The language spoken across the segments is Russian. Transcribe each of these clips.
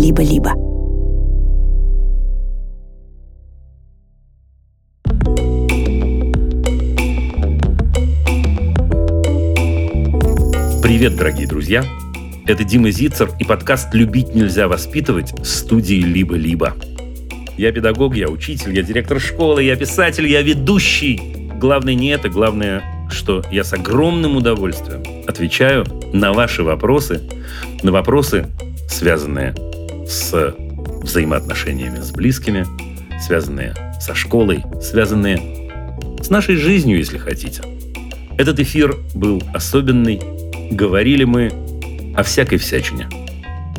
«Либо-либо». Привет, дорогие друзья! Это Дима Зицер и подкаст «Любить нельзя воспитывать» студии «Либо-либо». Я педагог, я учитель, я директор школы, я писатель, я ведущий. Главное не это, главное, что я с огромным удовольствием отвечаю на ваши вопросы, на вопросы, связанные с взаимоотношениями с близкими, связанные со школой, связанные с нашей жизнью, если хотите. Этот эфир был особенный. Говорили мы о всякой всячине.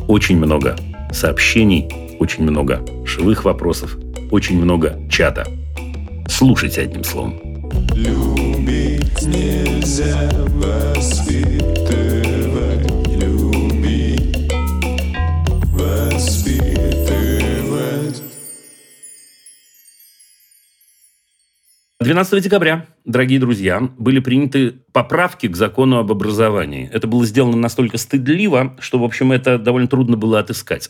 Очень много сообщений, очень много живых вопросов, очень много чата. Слушайте одним словом. Любить нельзя воспитывать, 12 декабря, дорогие друзья, были приняты поправки к закону об образовании. Это было сделано настолько стыдливо, что, в общем, это довольно трудно было отыскать.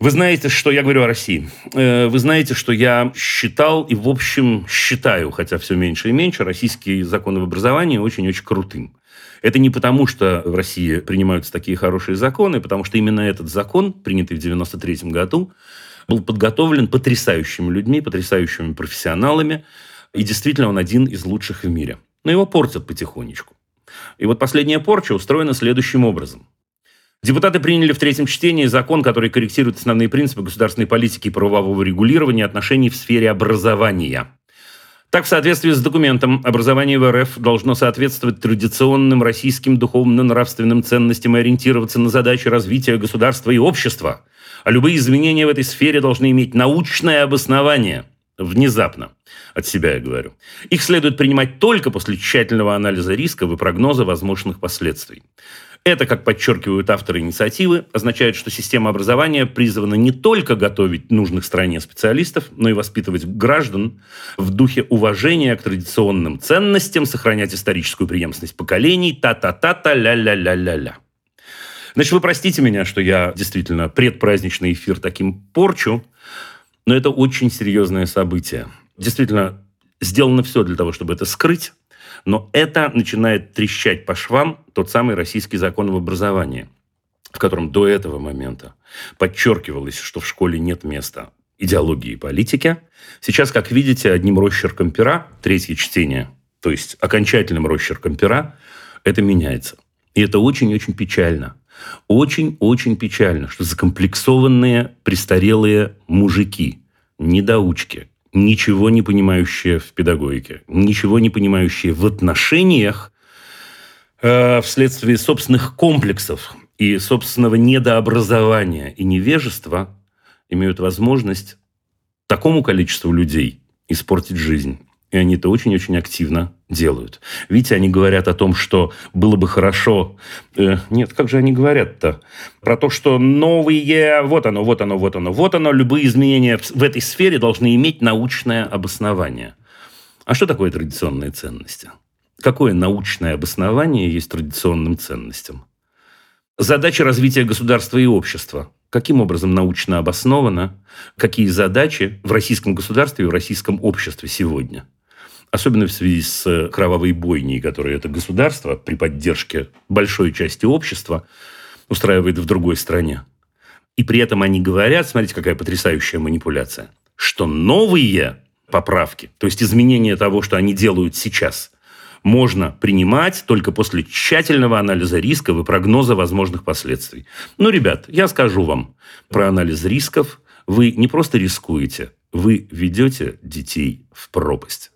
Вы знаете, что я говорю о России. Э, вы знаете, что я считал и, в общем, считаю, хотя все меньше и меньше, российский закон об образовании очень-очень крутым. Это не потому, что в России принимаются такие хорошие законы, потому что именно этот закон, принятый в 1993 году, был подготовлен потрясающими людьми, потрясающими профессионалами, и действительно он один из лучших в мире. Но его портят потихонечку. И вот последняя порча устроена следующим образом. Депутаты приняли в третьем чтении закон, который корректирует основные принципы государственной политики и правового регулирования отношений в сфере образования. Так, в соответствии с документом, образование в РФ должно соответствовать традиционным российским духовно-нравственным ценностям и ориентироваться на задачи развития государства и общества. А любые изменения в этой сфере должны иметь научное обоснование. Внезапно. От себя я говорю. Их следует принимать только после тщательного анализа рисков и прогноза возможных последствий. Это, как подчеркивают авторы инициативы, означает, что система образования призвана не только готовить нужных стране специалистов, но и воспитывать граждан в духе уважения к традиционным ценностям, сохранять историческую преемственность поколений, та-та-та-та, ля-ля-ля-ля-ля. Значит, вы простите меня, что я действительно предпраздничный эфир таким порчу, но это очень серьезное событие. Действительно, сделано все для того, чтобы это скрыть, но это начинает трещать по швам тот самый российский закон об образовании, в котором до этого момента подчеркивалось, что в школе нет места идеологии и политики. Сейчас, как видите, одним росчерком пера, третье чтение, то есть окончательным росчерком пера, это меняется. И это очень-очень печально. Очень-очень печально, что закомплексованные, престарелые мужики, недоучки, ничего не понимающие в педагогике, ничего не понимающие в отношениях, э, вследствие собственных комплексов и собственного недообразования и невежества имеют возможность такому количеству людей испортить жизнь. И они это очень-очень активно делают. Видите, они говорят о том, что было бы хорошо... Э, нет, как же они говорят-то? Про то, что новые... Вот оно, вот оно, вот оно, вот оно. Любые изменения в этой сфере должны иметь научное обоснование. А что такое традиционные ценности? Какое научное обоснование есть традиционным ценностям? Задача развития государства и общества. Каким образом научно обосновано? Какие задачи в российском государстве и в российском обществе сегодня – особенно в связи с э, кровавой бойней, которую это государство при поддержке большой части общества устраивает в другой стране. И при этом они говорят, смотрите, какая потрясающая манипуляция, что новые поправки, то есть изменения того, что они делают сейчас, можно принимать только после тщательного анализа рисков и прогноза возможных последствий. Ну, ребят, я скажу вам про анализ рисков. Вы не просто рискуете, вы ведете детей в пропасть.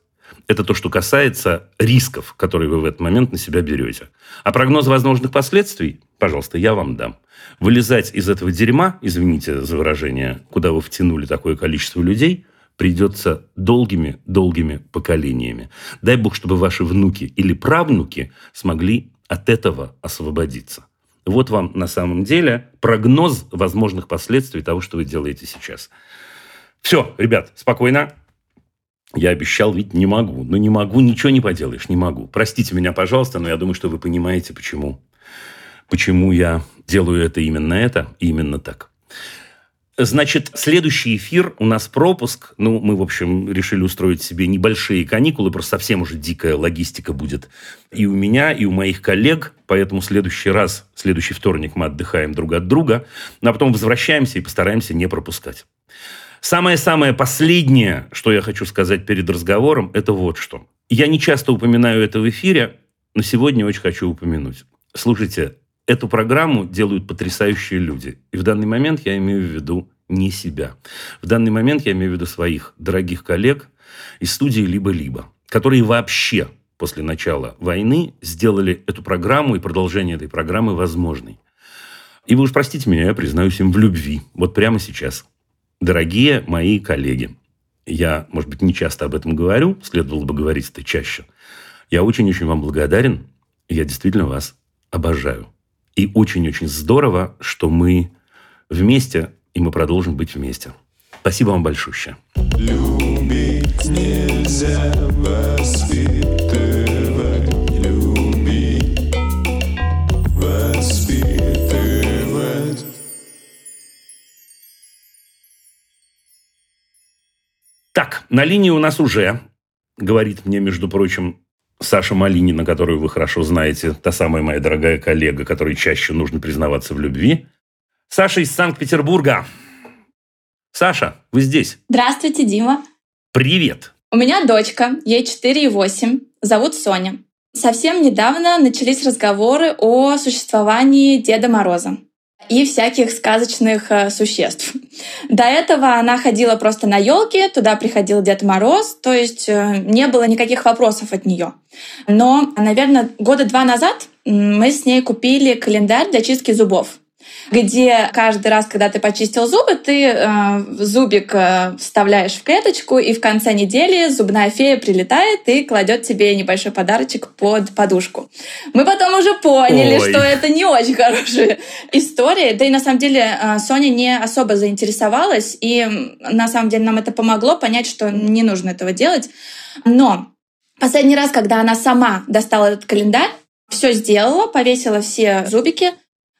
Это то, что касается рисков, которые вы в этот момент на себя берете. А прогноз возможных последствий, пожалуйста, я вам дам. Вылезать из этого дерьма, извините за выражение, куда вы втянули такое количество людей, придется долгими-долгими поколениями. Дай бог, чтобы ваши внуки или правнуки смогли от этого освободиться. Вот вам на самом деле прогноз возможных последствий того, что вы делаете сейчас. Все, ребят, спокойно. Я обещал, ведь не могу. Ну, не могу, ничего не поделаешь, не могу. Простите меня, пожалуйста, но я думаю, что вы понимаете, почему. Почему я делаю это именно это, именно так. Значит, следующий эфир у нас пропуск. Ну, мы, в общем, решили устроить себе небольшие каникулы, просто совсем уже дикая логистика будет и у меня, и у моих коллег. Поэтому следующий раз, следующий вторник мы отдыхаем друг от друга, а потом возвращаемся и постараемся не пропускать. Самое-самое последнее, что я хочу сказать перед разговором, это вот что. Я не часто упоминаю это в эфире, но сегодня очень хочу упомянуть. Слушайте, эту программу делают потрясающие люди. И в данный момент я имею в виду не себя. В данный момент я имею в виду своих дорогих коллег из студии «Либо-либо», которые вообще после начала войны сделали эту программу и продолжение этой программы возможной. И вы уж простите меня, я признаюсь им в любви. Вот прямо сейчас. Дорогие мои коллеги, я, может быть, не часто об этом говорю, следовало бы говорить это чаще. Я очень-очень вам благодарен. Я действительно вас обожаю. И очень-очень здорово, что мы вместе, и мы продолжим быть вместе. Спасибо вам большое. Любить нельзя воспитывать, на линии у нас уже, говорит мне, между прочим, Саша Малинина, которую вы хорошо знаете, та самая моя дорогая коллега, которой чаще нужно признаваться в любви. Саша из Санкт-Петербурга. Саша, вы здесь? Здравствуйте, Дима. Привет. У меня дочка, ей 4 и 8, зовут Соня. Совсем недавно начались разговоры о существовании Деда Мороза и всяких сказочных э, существ. До этого она ходила просто на елки, туда приходил Дед Мороз, то есть э, не было никаких вопросов от нее. Но, наверное, года два назад мы с ней купили календарь для чистки зубов где каждый раз, когда ты почистил зубы, ты э, зубик э, вставляешь в клеточку, и в конце недели зубная фея прилетает и кладет тебе небольшой подарочек под подушку. Мы потом уже поняли, Ой. что это не очень хорошая история. Да и на самом деле э, Соня не особо заинтересовалась, и на самом деле нам это помогло понять, что не нужно этого делать. Но последний раз, когда она сама достала этот календарь, все сделала, повесила все зубики,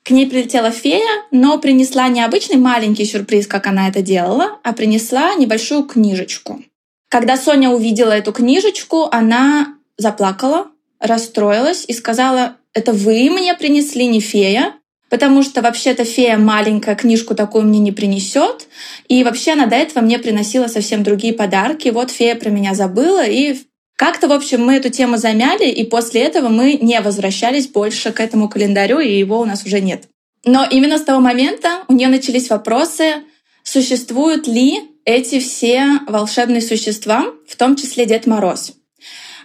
к ней прилетела фея, но принесла не обычный маленький сюрприз, как она это делала, а принесла небольшую книжечку. Когда Соня увидела эту книжечку, она заплакала, расстроилась и сказала, это вы мне принесли, не фея, потому что вообще-то фея маленькая книжку такую мне не принесет. И вообще она до этого мне приносила совсем другие подарки. Вот фея про меня забыла, и как-то, в общем, мы эту тему замяли, и после этого мы не возвращались больше к этому календарю, и его у нас уже нет. Но именно с того момента у нее начались вопросы, существуют ли эти все волшебные существа, в том числе Дед Мороз.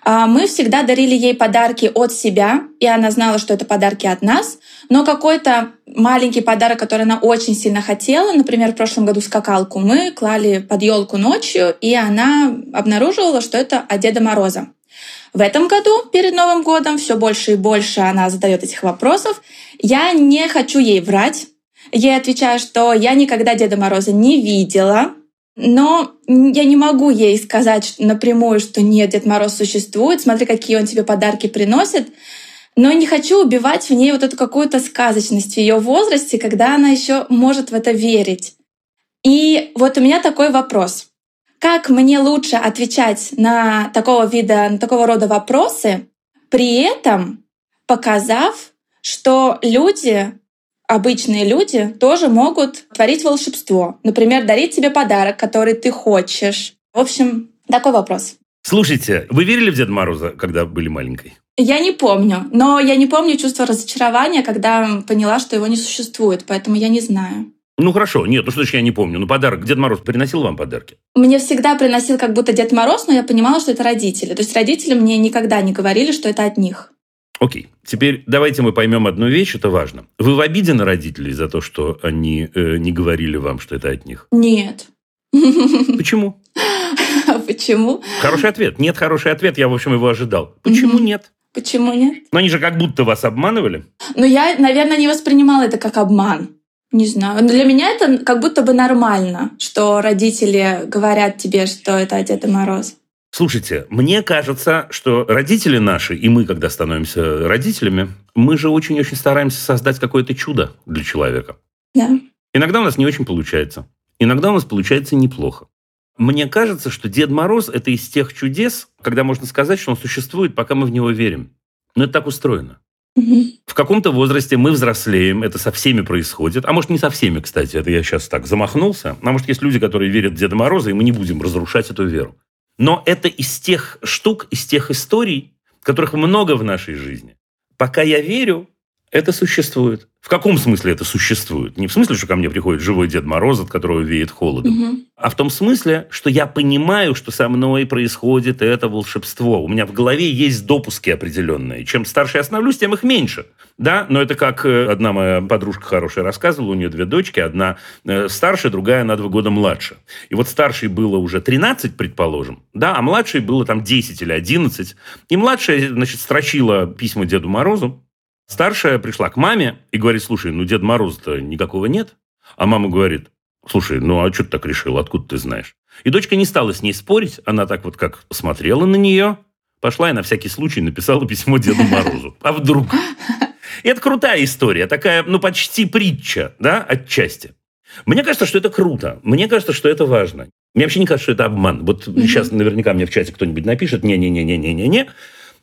А, мы всегда дарили ей подарки от себя, и она знала, что это подарки от нас, но какой-то маленький подарок, который она очень сильно хотела, например, в прошлом году скакалку, мы клали под елку ночью, и она обнаруживала, что это от Деда Мороза. В этом году, перед Новым годом, все больше и больше она задает этих вопросов. Я не хочу ей врать. Ей отвечаю, что я никогда Деда Мороза не видела, но я не могу ей сказать напрямую, что нет, Дед Мороз существует, смотри, какие он тебе подарки приносит. Но не хочу убивать в ней вот эту какую-то сказочность в ее возрасте, когда она еще может в это верить. И вот у меня такой вопрос. Как мне лучше отвечать на такого вида, на такого рода вопросы, при этом показав, что люди обычные люди тоже могут творить волшебство. Например, дарить тебе подарок, который ты хочешь. В общем, такой вопрос. Слушайте, вы верили в Деда Мороза, когда были маленькой? Я не помню, но я не помню чувство разочарования, когда поняла, что его не существует, поэтому я не знаю. Ну хорошо, нет, ну что ж я не помню. Ну подарок, Дед Мороз приносил вам подарки? Мне всегда приносил как будто Дед Мороз, но я понимала, что это родители. То есть родители мне никогда не говорили, что это от них. Окей, теперь давайте мы поймем одну вещь, это важно. Вы в обиде на родителей за то, что они э, не говорили вам, что это от них? Нет. Почему? Почему? Хороший ответ. Нет, хороший ответ. Я, в общем, его ожидал. Почему нет? Почему нет? Но они же как будто вас обманывали. Ну, я, наверное, не воспринимала это как обман. Не знаю. Для меня это как будто бы нормально, что родители говорят тебе, что это Дед Мороз. Слушайте, мне кажется, что родители наши, и мы, когда становимся родителями, мы же очень-очень стараемся создать какое-то чудо для человека. Да. Иногда у нас не очень получается. Иногда у нас получается неплохо. Мне кажется, что Дед Мороз – это из тех чудес, когда можно сказать, что он существует, пока мы в него верим. Но это так устроено. В каком-то возрасте мы взрослеем, это со всеми происходит. А может, не со всеми, кстати, это я сейчас так замахнулся. А может, есть люди, которые верят в Деда Мороза, и мы не будем разрушать эту веру. Но это из тех штук, из тех историй, которых много в нашей жизни. Пока я верю, это существует. В каком смысле это существует? Не в смысле, что ко мне приходит живой Дед Мороз, от которого веет холодом, угу. а в том смысле, что я понимаю, что со мной происходит это волшебство. У меня в голове есть допуски определенные. Чем старше я становлюсь, тем их меньше. Да, но это как э, одна моя подружка хорошая рассказывала, у нее две дочки, одна э, старше, другая на два года младше. И вот старшей было уже 13, предположим, да, а младшей было там 10 или 11. И младшая, значит, строчила письма Деду Морозу, Старшая пришла к маме и говорит, слушай, ну Дед Мороза-то никакого нет. А мама говорит, слушай, ну а что ты так решил, откуда ты знаешь? И дочка не стала с ней спорить, она так вот как смотрела на нее, пошла и на всякий случай написала письмо Деду Морозу. А вдруг? И это крутая история, такая, ну, почти притча, да, отчасти. Мне кажется, что это круто. Мне кажется, что это важно. Мне вообще не кажется, что это обман. Вот mm-hmm. сейчас наверняка мне в чате кто-нибудь напишет, не-не-не-не-не-не-не.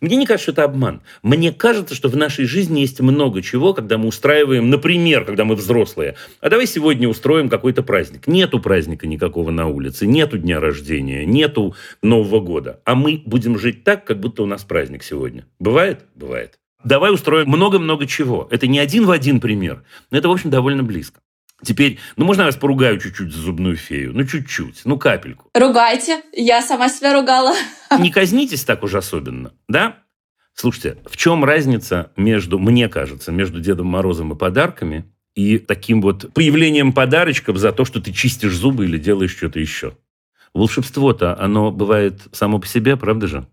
Мне не кажется, что это обман. Мне кажется, что в нашей жизни есть много чего, когда мы устраиваем, например, когда мы взрослые, а давай сегодня устроим какой-то праздник. Нету праздника никакого на улице, нету дня рождения, нету Нового года. А мы будем жить так, как будто у нас праздник сегодня. Бывает? Бывает. Давай устроим много-много чего. Это не один в один пример, но это, в общем, довольно близко. Теперь, ну, можно я вас поругаю чуть-чуть за зубную фею? Ну, чуть-чуть, ну, капельку. Ругайте, я сама себя ругала. Не казнитесь так уж особенно, да? Слушайте, в чем разница между, мне кажется, между Дедом Морозом и подарками и таким вот появлением подарочков за то, что ты чистишь зубы или делаешь что-то еще? Волшебство-то, оно бывает само по себе, правда же?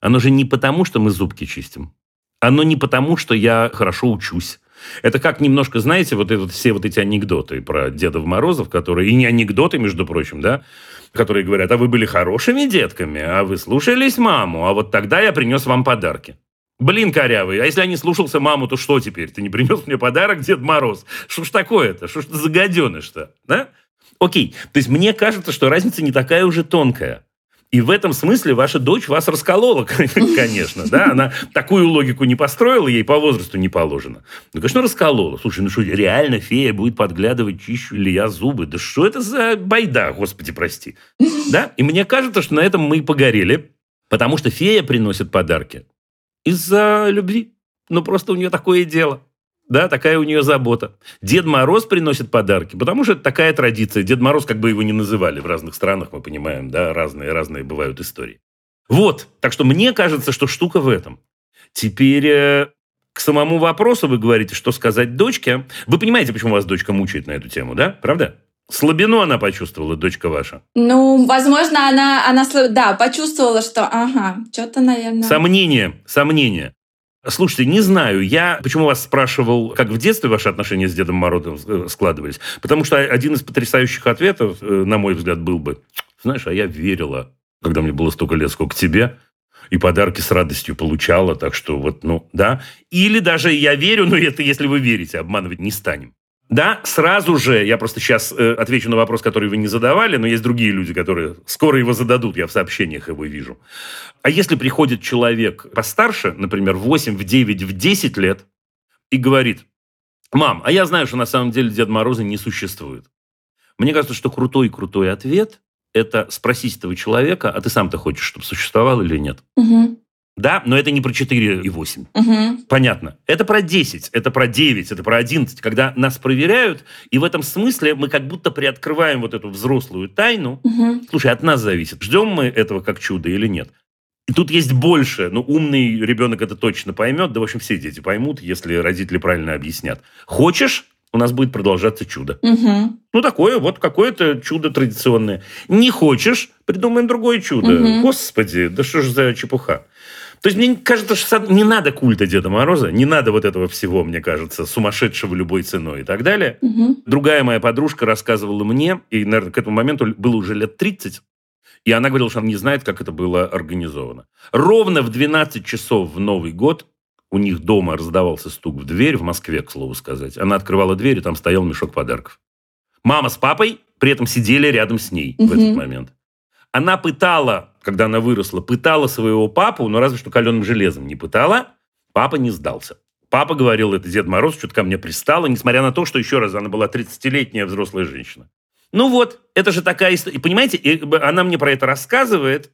Оно же не потому, что мы зубки чистим. Оно не потому, что я хорошо учусь. Это как немножко, знаете, вот, это, все вот эти анекдоты про Дедов Морозов, которые, и не анекдоты, между прочим, да, которые говорят, а вы были хорошими детками, а вы слушались маму, а вот тогда я принес вам подарки. Блин, корявый, а если я не слушался маму, то что теперь? Ты не принес мне подарок, Дед Мороз? Что ж такое-то? Что ж ты за гаденыш-то? Да? Окей, то есть мне кажется, что разница не такая уже тонкая. И в этом смысле ваша дочь вас расколола, конечно, да, она такую логику не построила, ей по возрасту не положено. Ну, конечно, расколола. Слушай, ну что, реально фея будет подглядывать, чищу ли я зубы? Да что это за байда, господи, прости. Да? И мне кажется, что на этом мы и погорели, потому что фея приносит подарки из-за любви. Ну, просто у нее такое дело. Да, такая у нее забота. Дед Мороз приносит подарки, потому что это такая традиция. Дед Мороз, как бы его ни называли в разных странах, мы понимаем, да, разные, разные бывают истории. Вот, так что мне кажется, что штука в этом. Теперь э, к самому вопросу вы говорите, что сказать дочке. Вы понимаете, почему вас дочка мучает на эту тему, да? Правда? Слабину она почувствовала, дочка ваша? Ну, возможно, она, она да, почувствовала, что, ага, что-то, наверное... Сомнение, сомнение. Слушайте, не знаю, я почему вас спрашивал, как в детстве ваши отношения с Дедом Морозом э, складывались. Потому что один из потрясающих ответов, э, на мой взгляд, был бы, знаешь, а я верила, когда мне было столько лет, сколько тебе, и подарки с радостью получала, так что вот, ну, да. Или даже я верю, но это если вы верите, обманывать не станем. Да, сразу же, я просто сейчас э, отвечу на вопрос, который вы не задавали, но есть другие люди, которые скоро его зададут, я в сообщениях его вижу. А если приходит человек постарше, например, в 8, в 9, в 10 лет, и говорит, мам, а я знаю, что на самом деле Дед Мороза не существует. Мне кажется, что крутой-крутой ответ – это спросить этого человека, а ты сам-то хочешь, чтобы существовал или нет? Угу. Да, но это не про 4 и 8. Угу. Понятно. Это про 10, это про 9, это про 11, когда нас проверяют, и в этом смысле мы как будто приоткрываем вот эту взрослую тайну. Угу. Слушай, от нас зависит, ждем мы этого как чудо или нет. И тут есть больше. Ну, умный ребенок это точно поймет. Да, в общем, все дети поймут, если родители правильно объяснят. Хочешь, у нас будет продолжаться чудо. Угу. Ну, такое вот какое-то чудо традиционное. Не хочешь, придумаем другое чудо. Угу. Господи, да что ж за чепуха. То есть мне кажется, что не надо культа Деда Мороза, не надо вот этого всего, мне кажется, сумасшедшего любой ценой и так далее. Угу. Другая моя подружка рассказывала мне, и, наверное, к этому моменту было уже лет 30, и она говорила, что она не знает, как это было организовано. Ровно в 12 часов в Новый год у них дома раздавался стук в дверь, в Москве, к слову сказать. Она открывала дверь, и там стоял мешок подарков. Мама с папой при этом сидели рядом с ней Мгм. в этот момент. Она пытала, когда она выросла, пытала своего папу, но разве что каленым железом не пытала. Папа не сдался. Папа говорил, это Дед Мороз что-то ко мне пристало, несмотря на то, что, еще раз, она была 30-летняя взрослая женщина. Ну вот, это же такая история. И понимаете, и она мне про это рассказывает,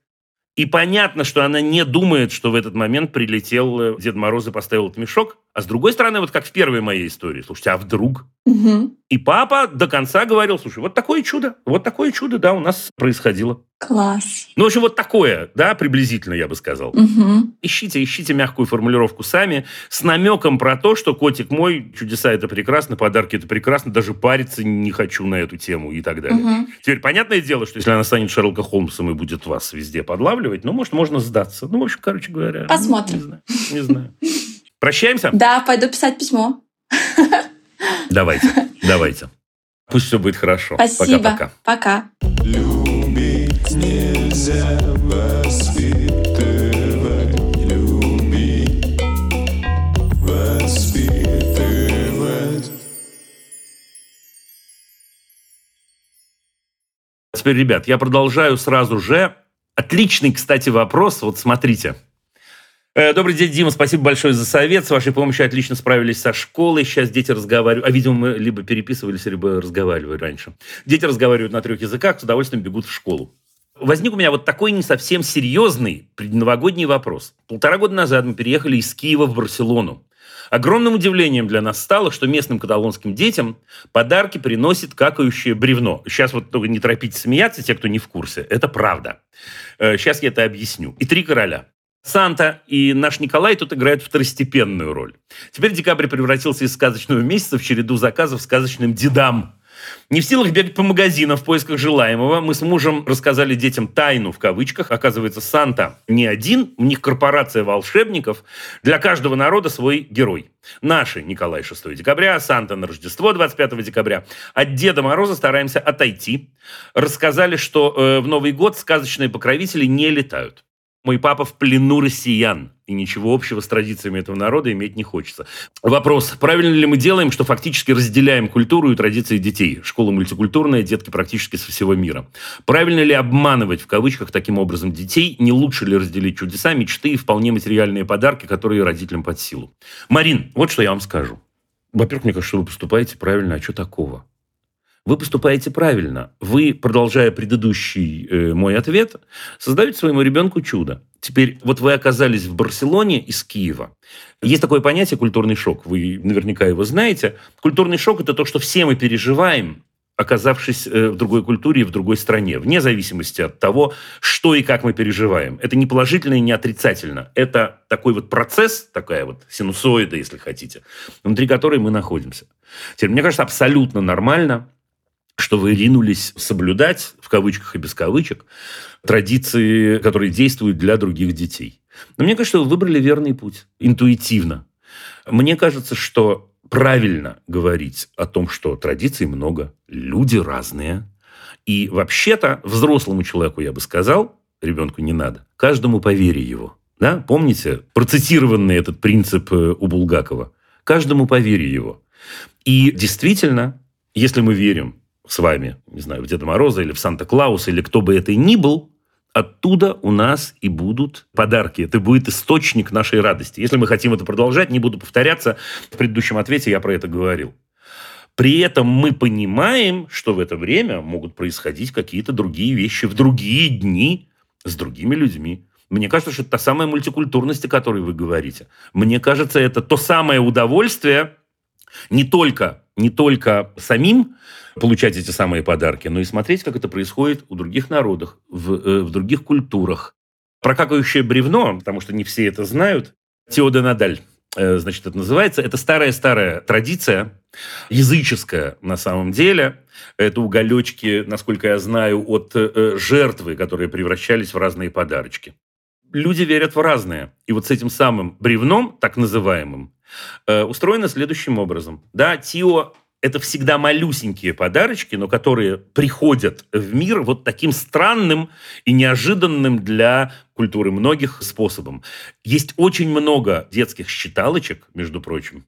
и понятно, что она не думает, что в этот момент прилетел э, Дед Мороз и поставил этот мешок. А с другой стороны, вот как в первой моей истории, слушайте, а вдруг? Мгм. И папа до конца говорил, слушай, вот такое чудо, вот такое чудо, да, у нас происходило. Класс. Ну, в общем, вот такое, да, приблизительно, я бы сказал. Мгм. Ищите, ищите мягкую формулировку сами, с намеком про то, что котик мой, чудеса это прекрасно, подарки это прекрасно, даже париться не хочу на эту тему и так далее. Мгм. Теперь понятное дело, что если она станет Шерлока Холмсом и будет вас везде подлавливать, ну, может, можно сдаться. Ну, в общем, короче говоря. ну, Посмотрим. Не знаю. Не знаю. Прощаемся? Да, пойду писать письмо. Давайте, давайте. Пусть все будет хорошо. Спасибо. Пока-пока. Пока. Любить нельзя воспитывать, любить. Теперь, ребят, я продолжаю сразу же. Отличный, кстати, вопрос. Вот смотрите. Э, Добрый день, Дима. Спасибо большое за совет. С вашей помощью отлично справились со школой. Сейчас дети разговаривают. А, видимо, мы либо переписывались, либо разговаривали раньше. Дети разговаривают на трех языках, с удовольствием бегут в школу. Возник у меня вот такой не совсем серьезный предновогодний вопрос. Полтора года назад мы переехали из Киева в Барселону. Огромным удивлением для нас стало, что местным каталонским детям подарки приносит какающее бревно. Сейчас вот только не торопитесь смеяться, те, кто не в курсе. Это правда. Э, Сейчас я это объясню. И три короля. Санта и наш Николай тут играют второстепенную роль. Теперь декабрь превратился из сказочного месяца в череду заказов сказочным дедам. Не в силах бегать по магазинам в поисках желаемого, мы с мужем рассказали детям тайну, в кавычках. Оказывается, Санта не один, у них корпорация волшебников. Для каждого народа свой герой. Наши Николай 6 декабря, Санта на Рождество 25 декабря. От Деда Мороза стараемся отойти. Рассказали, что э, в Новый год сказочные покровители не летают. Мой папа в плену россиян, и ничего общего с традициями этого народа иметь не хочется. Вопрос, правильно ли мы делаем, что фактически разделяем культуру и традиции детей? Школа мультикультурная, детки практически со всего мира. Правильно ли обманывать, в кавычках, таким образом детей? Не лучше ли разделить чудеса, мечты и вполне материальные подарки, которые родителям под силу? Марин, вот что я вам скажу. Во-первых, мне кажется, что вы поступаете правильно, а что такого? Вы поступаете правильно. Вы, продолжая предыдущий э, мой ответ, создаете своему ребенку чудо. Теперь вот вы оказались в Барселоне из Киева. Есть такое понятие культурный шок. Вы наверняка его знаете. Культурный шок – это то, что все мы переживаем, оказавшись э, в другой культуре и в другой стране, вне зависимости от того, что и как мы переживаем. Это не положительно и не отрицательно. Это такой вот процесс, такая вот синусоида, если хотите, внутри которой мы находимся. Теперь, мне кажется, абсолютно нормально, что вы ринулись соблюдать, в кавычках и без кавычек, традиции, которые действуют для других детей. Но мне кажется, вы выбрали верный путь, интуитивно. Мне кажется, что правильно говорить о том, что традиций много, люди разные. И вообще-то взрослому человеку, я бы сказал, ребенку не надо, каждому по вере его. Да? Помните процитированный этот принцип э, у Булгакова? Каждому по вере его. И действительно, если мы верим с вами, не знаю, в Деда Мороза или в Санта-Клауса, или кто бы это ни был, оттуда у нас и будут подарки. Это будет источник нашей радости. Если мы хотим это продолжать, не буду повторяться, в предыдущем ответе я про это говорил. При этом мы понимаем, что в это время могут происходить какие-то другие вещи в другие дни с другими людьми. Мне кажется, что это та самая мультикультурность, о которой вы говорите. Мне кажется, это то самое удовольствие не только, не только самим получать эти самые подарки, но и смотреть, как это происходит у других народов, в, э, в других культурах. Про какающее бревно, потому что не все это знают, Тео де Надаль, э, значит, это называется. Это старая-старая традиция, языческая на самом деле. Это уголечки, насколько я знаю, от э, жертвы, которые превращались в разные подарочки. Люди верят в разное. И вот с этим самым бревном, так называемым, э, устроено следующим образом. Да, Тио это всегда малюсенькие подарочки, но которые приходят в мир вот таким странным и неожиданным для культуры многих способом. Есть очень много детских считалочек, между прочим,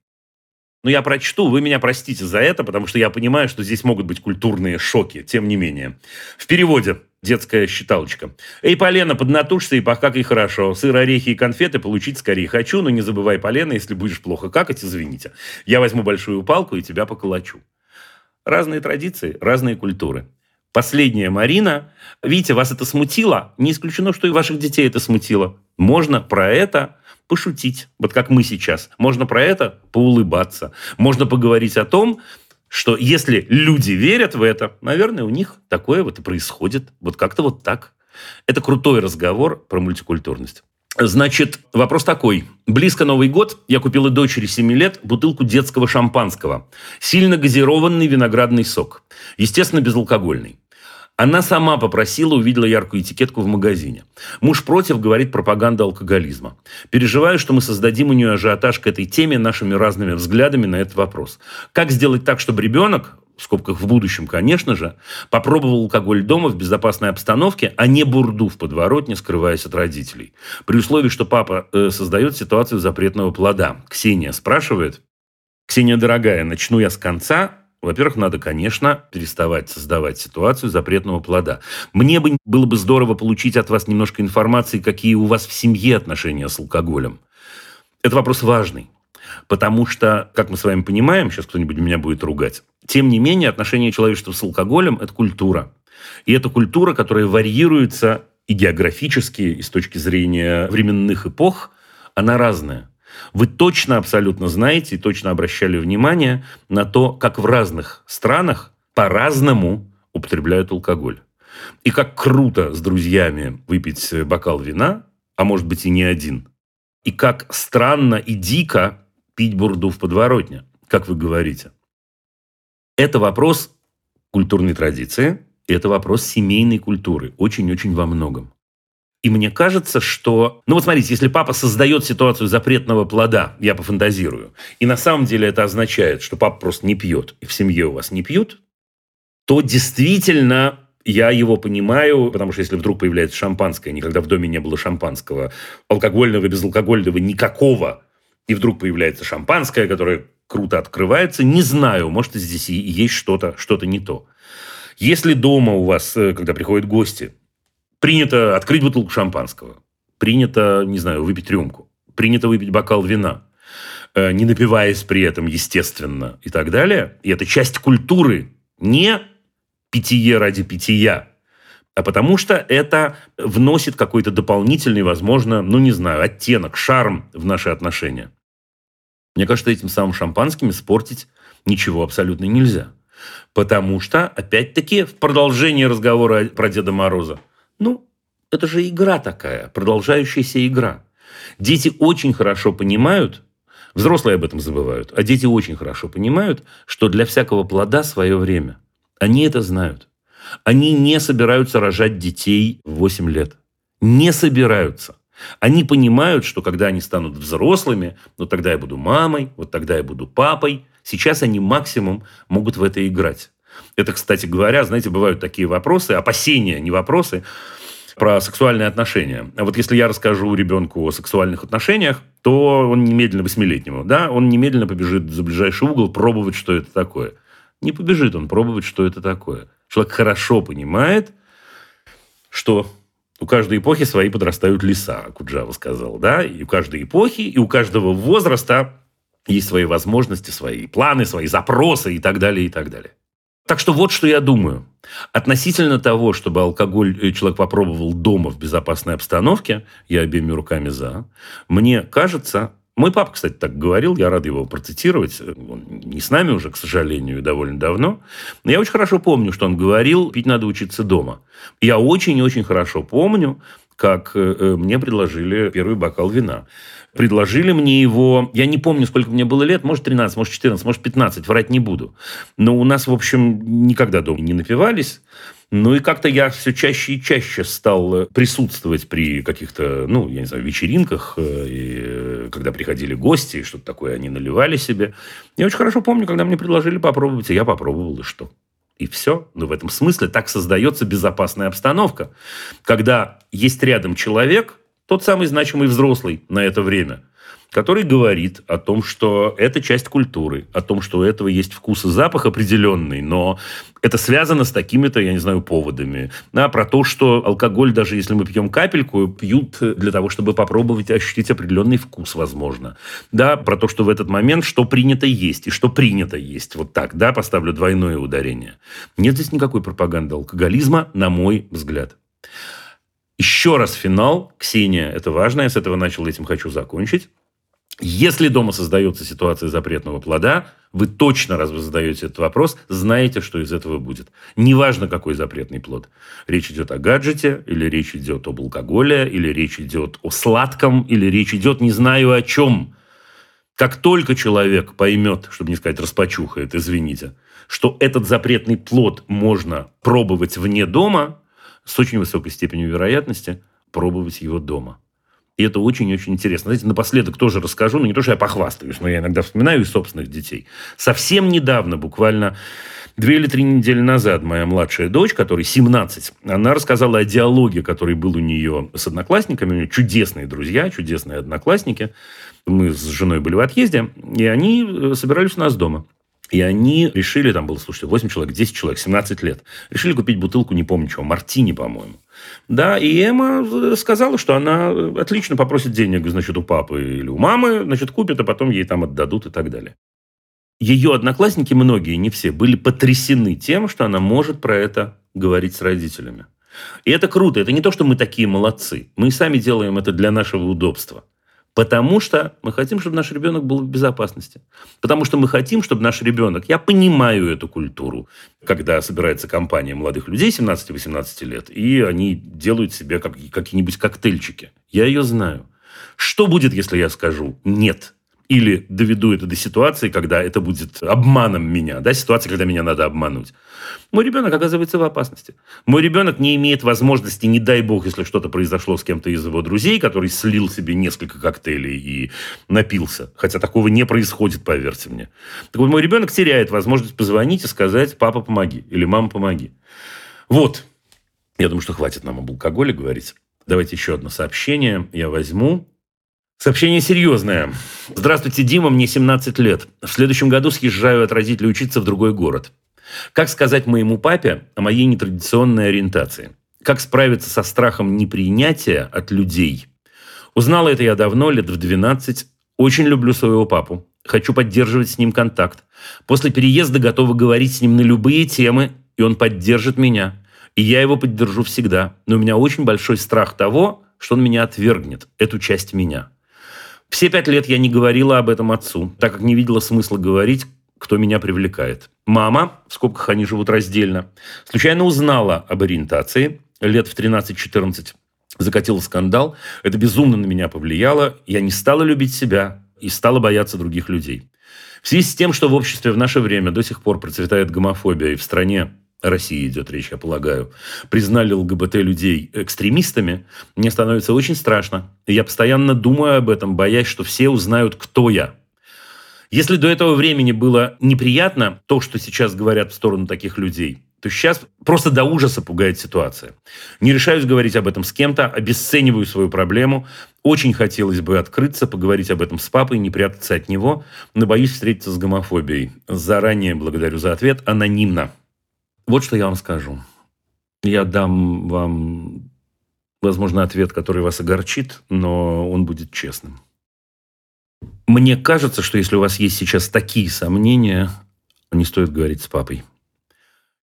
но я прочту, вы меня простите за это, потому что я понимаю, что здесь могут быть культурные шоки, тем не менее. В переводе детская считалочка. «Эй, Полена, поднатужься и покакай хорошо. Сыр, орехи и конфеты получить скорее хочу, но не забывай, Полена, если будешь плохо какать, извините. Я возьму большую палку и тебя поколочу». Разные традиции, разные культуры. Последняя Марина. Видите, вас это смутило? Не исключено, что и ваших детей это смутило. Можно про это пошутить, вот как мы сейчас. Можно про это поулыбаться. Можно поговорить о том, что если люди верят в это, наверное, у них такое вот и происходит. Вот как-то вот так. Это крутой разговор про мультикультурность. Значит, вопрос такой. Близко Новый год. Я купила дочери 7 лет бутылку детского шампанского. Сильно газированный виноградный сок. Естественно, безалкогольный. Она сама попросила, увидела яркую этикетку в магазине. Муж против, говорит пропаганда алкоголизма. Переживаю, что мы создадим у нее ажиотаж к этой теме нашими разными взглядами на этот вопрос. Как сделать так, чтобы ребенок, в скобках в будущем, конечно же, попробовал алкоголь дома в безопасной обстановке, а не бурду в подворотне, скрываясь от родителей. При условии, что папа э, создает ситуацию запретного плода. Ксения спрашивает. Ксения, дорогая, начну я с конца. Во-первых, надо, конечно, переставать создавать ситуацию запретного плода. Мне бы было бы здорово получить от вас немножко информации, какие у вас в семье отношения с алкоголем. Это вопрос важный. Потому что, как мы с вами понимаем, сейчас кто-нибудь меня будет ругать, тем не менее отношение человечества с алкоголем – это культура. И это культура, которая варьируется и географически, и с точки зрения временных эпох, она разная. Вы точно абсолютно знаете и точно обращали внимание на то, как в разных странах по-разному употребляют алкоголь. И как круто с друзьями выпить бокал вина, а может быть и не один. И как странно и дико пить бурду в подворотне, как вы говорите. Это вопрос культурной традиции, это вопрос семейной культуры, очень-очень во многом. И мне кажется, что... Ну вот смотрите, если папа создает ситуацию запретного плода, я пофантазирую, и на самом деле это означает, что папа просто не пьет, и в семье у вас не пьют, то действительно я его понимаю, потому что если вдруг появляется шампанское, никогда в доме не было шампанского, алкогольного, безалкогольного, никакого, и вдруг появляется шампанское, которое круто открывается, не знаю, может, здесь и есть что-то что не то. Если дома у вас, э, когда приходят гости, Принято открыть бутылку шампанского. Принято, не знаю, выпить рюмку. Принято выпить бокал вина. Э, не напиваясь при этом, естественно, и так далее. И это часть культуры. Не питье ради питья, а потому что это вносит какой-то дополнительный, возможно, ну не знаю, оттенок, шарм в наши отношения. Мне кажется, этим самым шампанским испортить ничего абсолютно нельзя. Потому что, опять-таки, в продолжении разговора про Деда Мороза, ну, это же игра такая, продолжающаяся игра. Дети очень хорошо понимают, взрослые об этом забывают, а дети очень хорошо понимают, что для всякого плода свое время. Они это знают. Они не собираются рожать детей в 8 лет. Не собираются. Они понимают, что когда они станут взрослыми, ну тогда я буду мамой, вот тогда я буду папой. Сейчас они максимум могут в это играть. Это, кстати говоря, знаете, бывают такие вопросы, опасения, не вопросы, про сексуальные отношения. А вот если я расскажу ребенку о сексуальных отношениях, то он немедленно, восьмилетнему, да, он немедленно побежит за ближайший угол пробовать, что это такое. Не побежит он пробовать, что это такое. Человек хорошо понимает, что у каждой эпохи свои подрастают леса, Куджава сказал, да, и у каждой эпохи, и у каждого возраста есть свои возможности, свои планы, свои запросы и так далее, и так далее. Так что вот что я думаю. Относительно того, чтобы алкоголь э, человек попробовал дома в безопасной обстановке, я обеими руками за, мне кажется, мой папа, кстати, так говорил, я рад его процитировать. Он не с нами уже, к сожалению, довольно давно. Но я очень хорошо помню, что он говорил, пить надо учиться дома. Я очень-очень хорошо помню, как э, э, мне предложили первый бокал вина. Предложили мне его, я не помню, сколько мне было лет, может 13, может 14, может 15, врать не буду. Но у нас, в общем, никогда дома не напивались. Ну и как-то я все чаще и чаще стал присутствовать при каких-то, ну, я не знаю, вечеринках, э, и когда приходили гости, и что-то такое они наливали себе. Я очень хорошо помню, когда мне предложили попробовать, и я попробовал, и что? И все. Но в этом смысле так создается безопасная обстановка. Когда есть рядом человек, тот самый значимый взрослый на это время, который говорит о том, что это часть культуры, о том, что у этого есть вкус и запах определенный, но это связано с такими-то, я не знаю, поводами. Да, про то, что алкоголь, даже если мы пьем капельку, пьют для того, чтобы попробовать ощутить определенный вкус, возможно. Да, про то, что в этот момент что принято есть и что принято есть. Вот так, да, поставлю двойное ударение. Нет здесь никакой пропаганды алкоголизма, на мой взгляд. Еще раз финал. Ксения, это важно, я с этого начал, этим хочу закончить. Если дома создается ситуация запретного плода, вы точно, раз вы задаете этот вопрос, знаете, что из этого будет. Неважно, какой запретный плод. Речь идет о гаджете, или речь идет об алкоголе, или речь идет о сладком, или речь идет не знаю о чем. Как только человек поймет, чтобы не сказать распочухает, извините, что этот запретный плод можно пробовать вне дома, с очень высокой степенью вероятности пробовать его дома. И это очень-очень интересно. Знаете, напоследок тоже расскажу, ну не то, что я похвастаюсь, но я иногда вспоминаю из собственных детей. Совсем недавно, буквально две или три недели назад, моя младшая дочь, которой 17, она рассказала о диалоге, который был у нее с одноклассниками. У нее чудесные друзья, чудесные одноклассники. Мы с женой были в отъезде, и они э, собирались у нас дома. И они решили, там было, слушайте, 8 человек, 10 человек, 17 лет, решили купить бутылку, не помню чего, мартини, по-моему. Да, и Эмма сказала, что она отлично попросит денег, значит, у папы или у мамы, значит, купит, а потом ей там отдадут и так далее. Ее одноклассники, многие, не все, были потрясены тем, что она может про это говорить с родителями. И это круто. Это не то, что мы такие молодцы. Мы сами делаем это для нашего удобства. Потому что мы хотим, чтобы наш ребенок был в безопасности. Потому что мы хотим, чтобы наш ребенок... Я понимаю эту культуру, когда собирается компания молодых людей 17-18 лет, и они делают себе как, какие-нибудь коктейльчики. Я ее знаю. Что будет, если я скажу «нет»? или доведу это до ситуации, когда это будет обманом меня, да, ситуация, когда меня надо обмануть. Мой ребенок оказывается в опасности. Мой ребенок не имеет возможности, не дай бог, если что-то произошло с кем-то из его друзей, который слил себе несколько коктейлей и напился. Хотя такого не происходит, поверьте мне. Так вот, мой ребенок теряет возможность позвонить и сказать «папа, помоги» или «мама, помоги». Вот. Я думаю, что хватит нам об алкоголе говорить. Давайте еще одно сообщение я возьму. Сообщение серьезное. Здравствуйте, Дима, мне 17 лет. В следующем году съезжаю от родителей учиться в другой город. Как сказать моему папе о моей нетрадиционной ориентации? Как справиться со страхом непринятия от людей? Узнала это я давно, лет в 12. Очень люблю своего папу. Хочу поддерживать с ним контакт. После переезда готова говорить с ним на любые темы, и он поддержит меня. И я его поддержу всегда. Но у меня очень большой страх того, что он меня отвергнет, эту часть меня. Все пять лет я не говорила об этом отцу, так как не видела смысла говорить, кто меня привлекает. Мама, в скобках они живут раздельно, случайно узнала об ориентации лет в 13-14, закатила скандал. Это безумно на меня повлияло. Я не стала любить себя и стала бояться других людей. В связи с тем, что в обществе в наше время до сих пор процветает гомофобия, и в стране России идет речь, я полагаю, признали ЛГБТ-людей экстремистами, мне становится очень страшно. И я постоянно думаю об этом, боясь, что все узнают, кто я. Если до этого времени было неприятно то, что сейчас говорят в сторону таких людей, то сейчас просто до ужаса пугает ситуация. Не решаюсь говорить об этом с кем-то, обесцениваю свою проблему. Очень хотелось бы открыться, поговорить об этом с папой, не прятаться от него, но боюсь встретиться с гомофобией. Заранее благодарю за ответ. Анонимно. Вот что я вам скажу. Я дам вам, возможно, ответ, который вас огорчит, но он будет честным. Мне кажется, что если у вас есть сейчас такие сомнения, не стоит говорить с папой.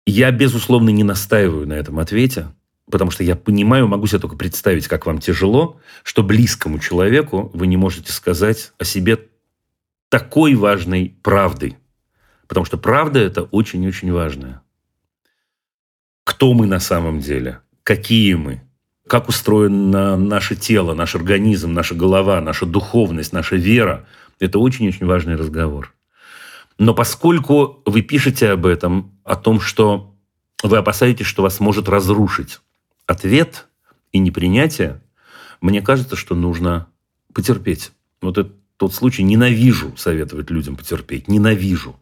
Я, безусловно, не настаиваю на этом ответе, потому что я понимаю, могу себе только представить, как вам тяжело, что близкому человеку вы не можете сказать о себе такой важной правдой. Потому что правда – это очень-очень важное кто мы на самом деле, какие мы, как устроено наше тело, наш организм, наша голова, наша духовность, наша вера. Это очень-очень важный разговор. Но поскольку вы пишете об этом, о том, что вы опасаетесь, что вас может разрушить ответ и непринятие, мне кажется, что нужно потерпеть. Вот это тот случай, ненавижу советовать людям потерпеть, ненавижу.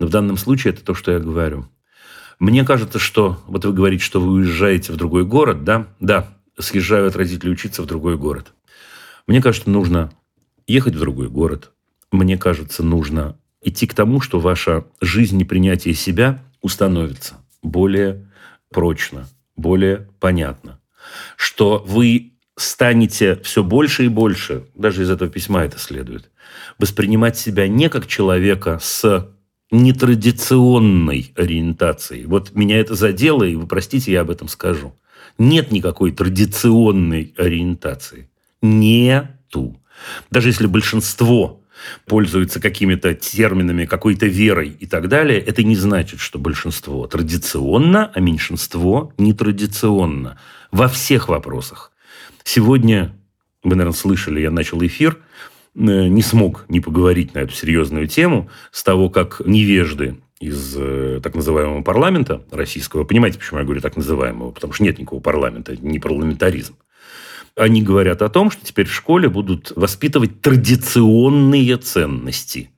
Но в данном случае это то, что я говорю. Мне кажется, что... Вот вы говорите, что вы уезжаете в другой город, да? Да, съезжаю от родителей учиться в другой город. Мне кажется, нужно ехать в другой город. Мне кажется, нужно идти к тому, что ваша жизнь и принятие себя установится более прочно, более понятно. Что вы станете все больше и больше, даже из этого письма это следует, воспринимать себя не как человека с нетрадиционной ориентацией. Вот меня это задело, и вы простите, я об этом скажу. Нет никакой традиционной ориентации. Нету. Даже если большинство пользуется какими-то терминами, какой-то верой и так далее, это не значит, что большинство традиционно, а меньшинство нетрадиционно. Во всех вопросах. Сегодня, вы, наверное, слышали, я начал эфир, э, не смог не поговорить на эту серьезную тему с того, как невежды из э, так называемого парламента российского, понимаете, почему я говорю так называемого, потому что нет никакого парламента, не парламентаризм, они говорят о том, что теперь в школе будут воспитывать традиционные ценности.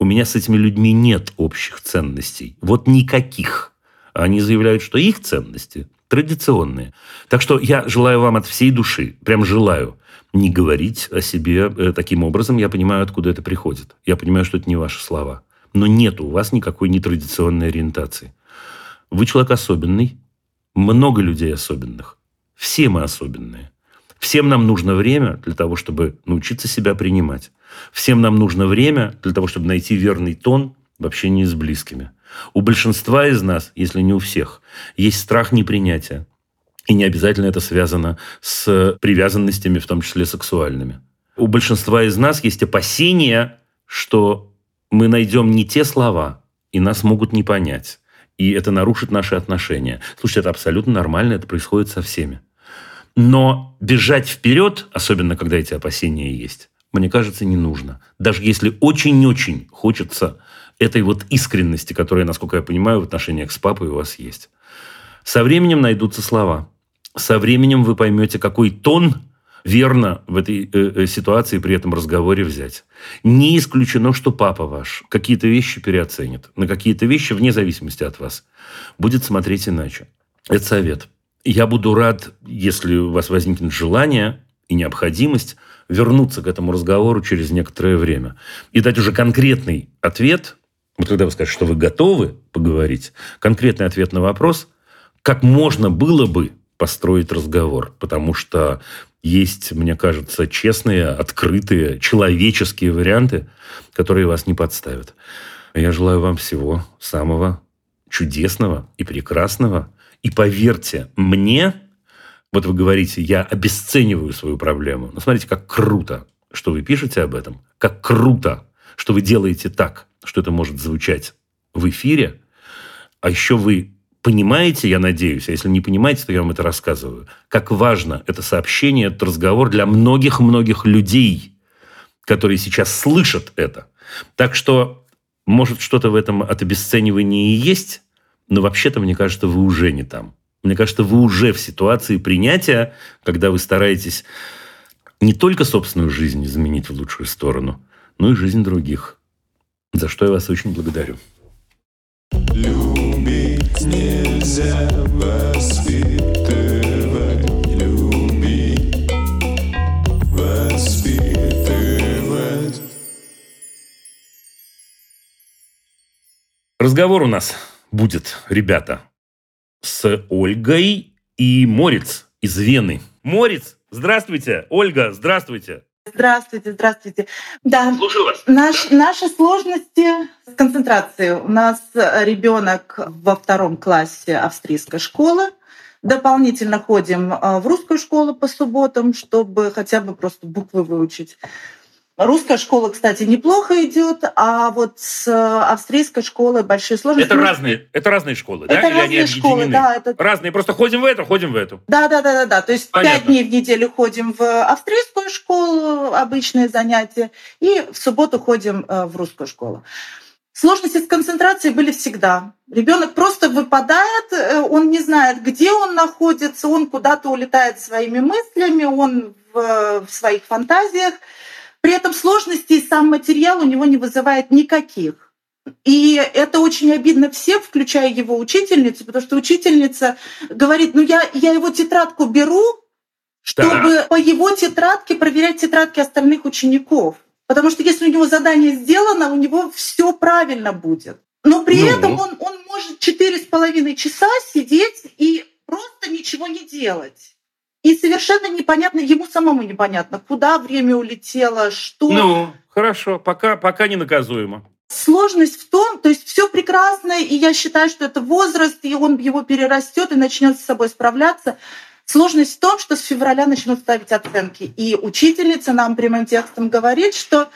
У меня с этими людьми нет общих ценностей. Вот никаких. Они заявляют, что их ценности традиционные. Так что я желаю вам от всей души, прям желаю, не говорить о себе э, таким образом. Я понимаю, откуда это приходит. Я понимаю, что это не ваши слова. Но нет у вас никакой нетрадиционной ориентации. Вы человек особенный. Много людей особенных. Все мы особенные. Всем нам нужно время для того, чтобы научиться себя принимать. Всем нам нужно время для того, чтобы найти верный тон в общении с близкими. У большинства из нас, если не у всех, есть страх непринятия. И не обязательно это связано с привязанностями, в том числе сексуальными. У большинства из нас есть опасения, что мы найдем не те слова, и нас могут не понять. И это нарушит наши отношения. Слушайте, это абсолютно нормально, это происходит со всеми. Но бежать вперед, особенно когда эти опасения есть, мне кажется, не нужно. Даже если очень-очень хочется этой вот искренности, которая, насколько я понимаю, в отношениях с папой у вас есть. Со временем найдутся слова. Со временем вы поймете, какой тон верно в этой э, э, ситуации при этом разговоре взять. Не исключено, что папа ваш какие-то вещи переоценит. На какие-то вещи, вне зависимости от вас, будет смотреть иначе. Это совет. Я буду рад, если у вас возникнет желание и необходимость вернуться к этому разговору через некоторое время и дать уже конкретный ответ, вот когда вы скажете, что вы готовы поговорить, конкретный ответ на вопрос, как можно было бы построить разговор, потому что есть, мне кажется, честные, открытые, человеческие варианты, которые вас не подставят. Я желаю вам всего самого чудесного и прекрасного – и поверьте мне, вот вы говорите, я обесцениваю свою проблему. Но смотрите, как круто, что вы пишете об этом. Как круто, что вы делаете так, что это может звучать в эфире. А еще вы понимаете, я надеюсь, а если не понимаете, то я вам это рассказываю, как важно это сообщение, этот разговор для многих-многих людей, которые сейчас слышат это. Так что, может, что-то в этом от обесценивания и есть, но вообще-то, мне кажется, вы уже не там. Мне кажется, вы уже в ситуации принятия, когда вы стараетесь не только собственную жизнь изменить в лучшую сторону, но и жизнь других. За что я вас очень благодарю. Любить Разговор у нас будет, ребята, с Ольгой и Морец из Вены. Морец, здравствуйте. Ольга, здравствуйте. Здравствуйте, здравствуйте. Да, Слушаю вас. наш, наши сложности с концентрацией. У нас ребенок во втором классе австрийской школы. Дополнительно ходим э, в русскую школу по субботам, чтобы хотя бы просто буквы выучить. Русская школа, кстати, неплохо идет, а вот с австрийской школой большие сложности. Это разные, это разные школы, да? Это Или они разные школы, да. Это... Разные, просто ходим в эту, ходим в эту. Да, да, да, да, да. То есть пять дней в неделю ходим в австрийскую школу, обычные занятия, и в субботу ходим э, в русскую школу. Сложности с концентрацией были всегда. Ребенок просто выпадает, э, он не знает, где он находится, он куда-то улетает своими мыслями, он в, в своих фантазиях. При этом сложностей сам материал у него не вызывает никаких. И это очень обидно всем, включая его учительницу, потому что учительница говорит, ну я, я его тетрадку беру, чтобы по его тетрадке проверять тетрадки остальных учеников. Потому что если у него задание сделано, у него все правильно будет. Но при Ну. этом он, он может четыре с половиной часа сидеть и просто ничего не делать. И совершенно непонятно, ему самому непонятно, куда время улетело, что. Ну, хорошо, пока, пока не наказуемо. Сложность в том, то есть все прекрасно, и я считаю, что это возраст, и он его перерастет и начнет с собой справляться. Сложность в том, что с февраля начнут ставить оценки. И учительница нам прямым текстом говорит, что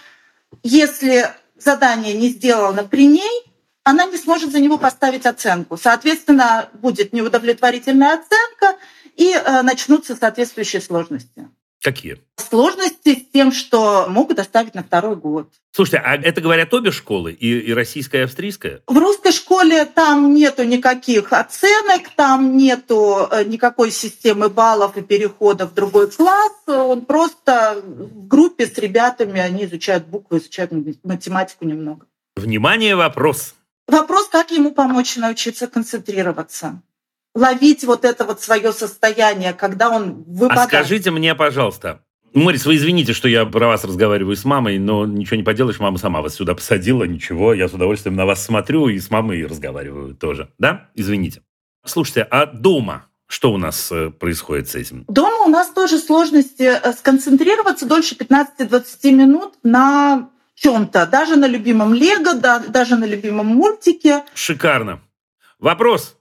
если задание не сделано при ней, она не сможет за него поставить оценку. Соответственно, будет неудовлетворительная оценка, и э, начнутся соответствующие сложности. Какие? Сложности с тем, что могут оставить на второй год. Слушайте, а это говорят обе школы, и, и российская, и австрийская? В русской школе там нету никаких оценок, там нету э, никакой системы баллов и перехода в другой класс. Он просто в группе с ребятами, они изучают буквы, изучают математику немного. Внимание, вопрос. Вопрос, как ему помочь научиться концентрироваться. Ловить вот это вот свое состояние, когда он А выпадает. скажите мне, пожалуйста, Морис, вы извините, что я про вас разговариваю с мамой, но ничего не поделаешь, мама сама вас сюда посадила, ничего, я с удовольствием на вас смотрю и с мамой разговариваю тоже, да? Извините. Слушайте, а дома что у нас э, происходит с этим? Дома у нас тоже сложности э, сконцентрироваться дольше 15-20 минут на чем-то, даже на любимом Лего, да, даже на любимом мультике. Шикарно. Вопрос.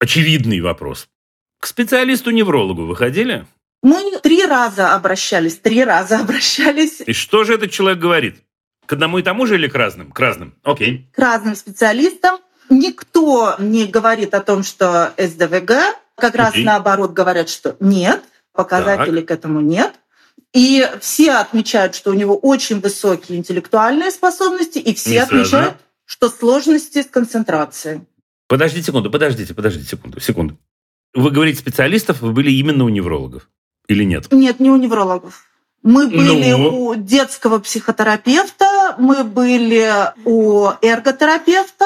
Очевидный вопрос. К специалисту-неврологу вы ходили? Мы три раза обращались, три раза обращались И что же этот человек говорит? К одному и тому же или к разным? К разным. Окей. к разным специалистам. Никто не говорит о том, что СДВГ. Как раз Окей. наоборот говорят, что нет, показателей к этому нет. И все отмечают, что у него очень высокие интеллектуальные способности, и все Не отмечают, что сложности с концентрацией. Подождите секунду, подождите, подождите секунду, секунду. Вы говорите специалистов, вы были именно у неврологов или нет? Нет, не у неврологов. Мы были Ну? у детского психотерапевта, мы были у эрготерапевта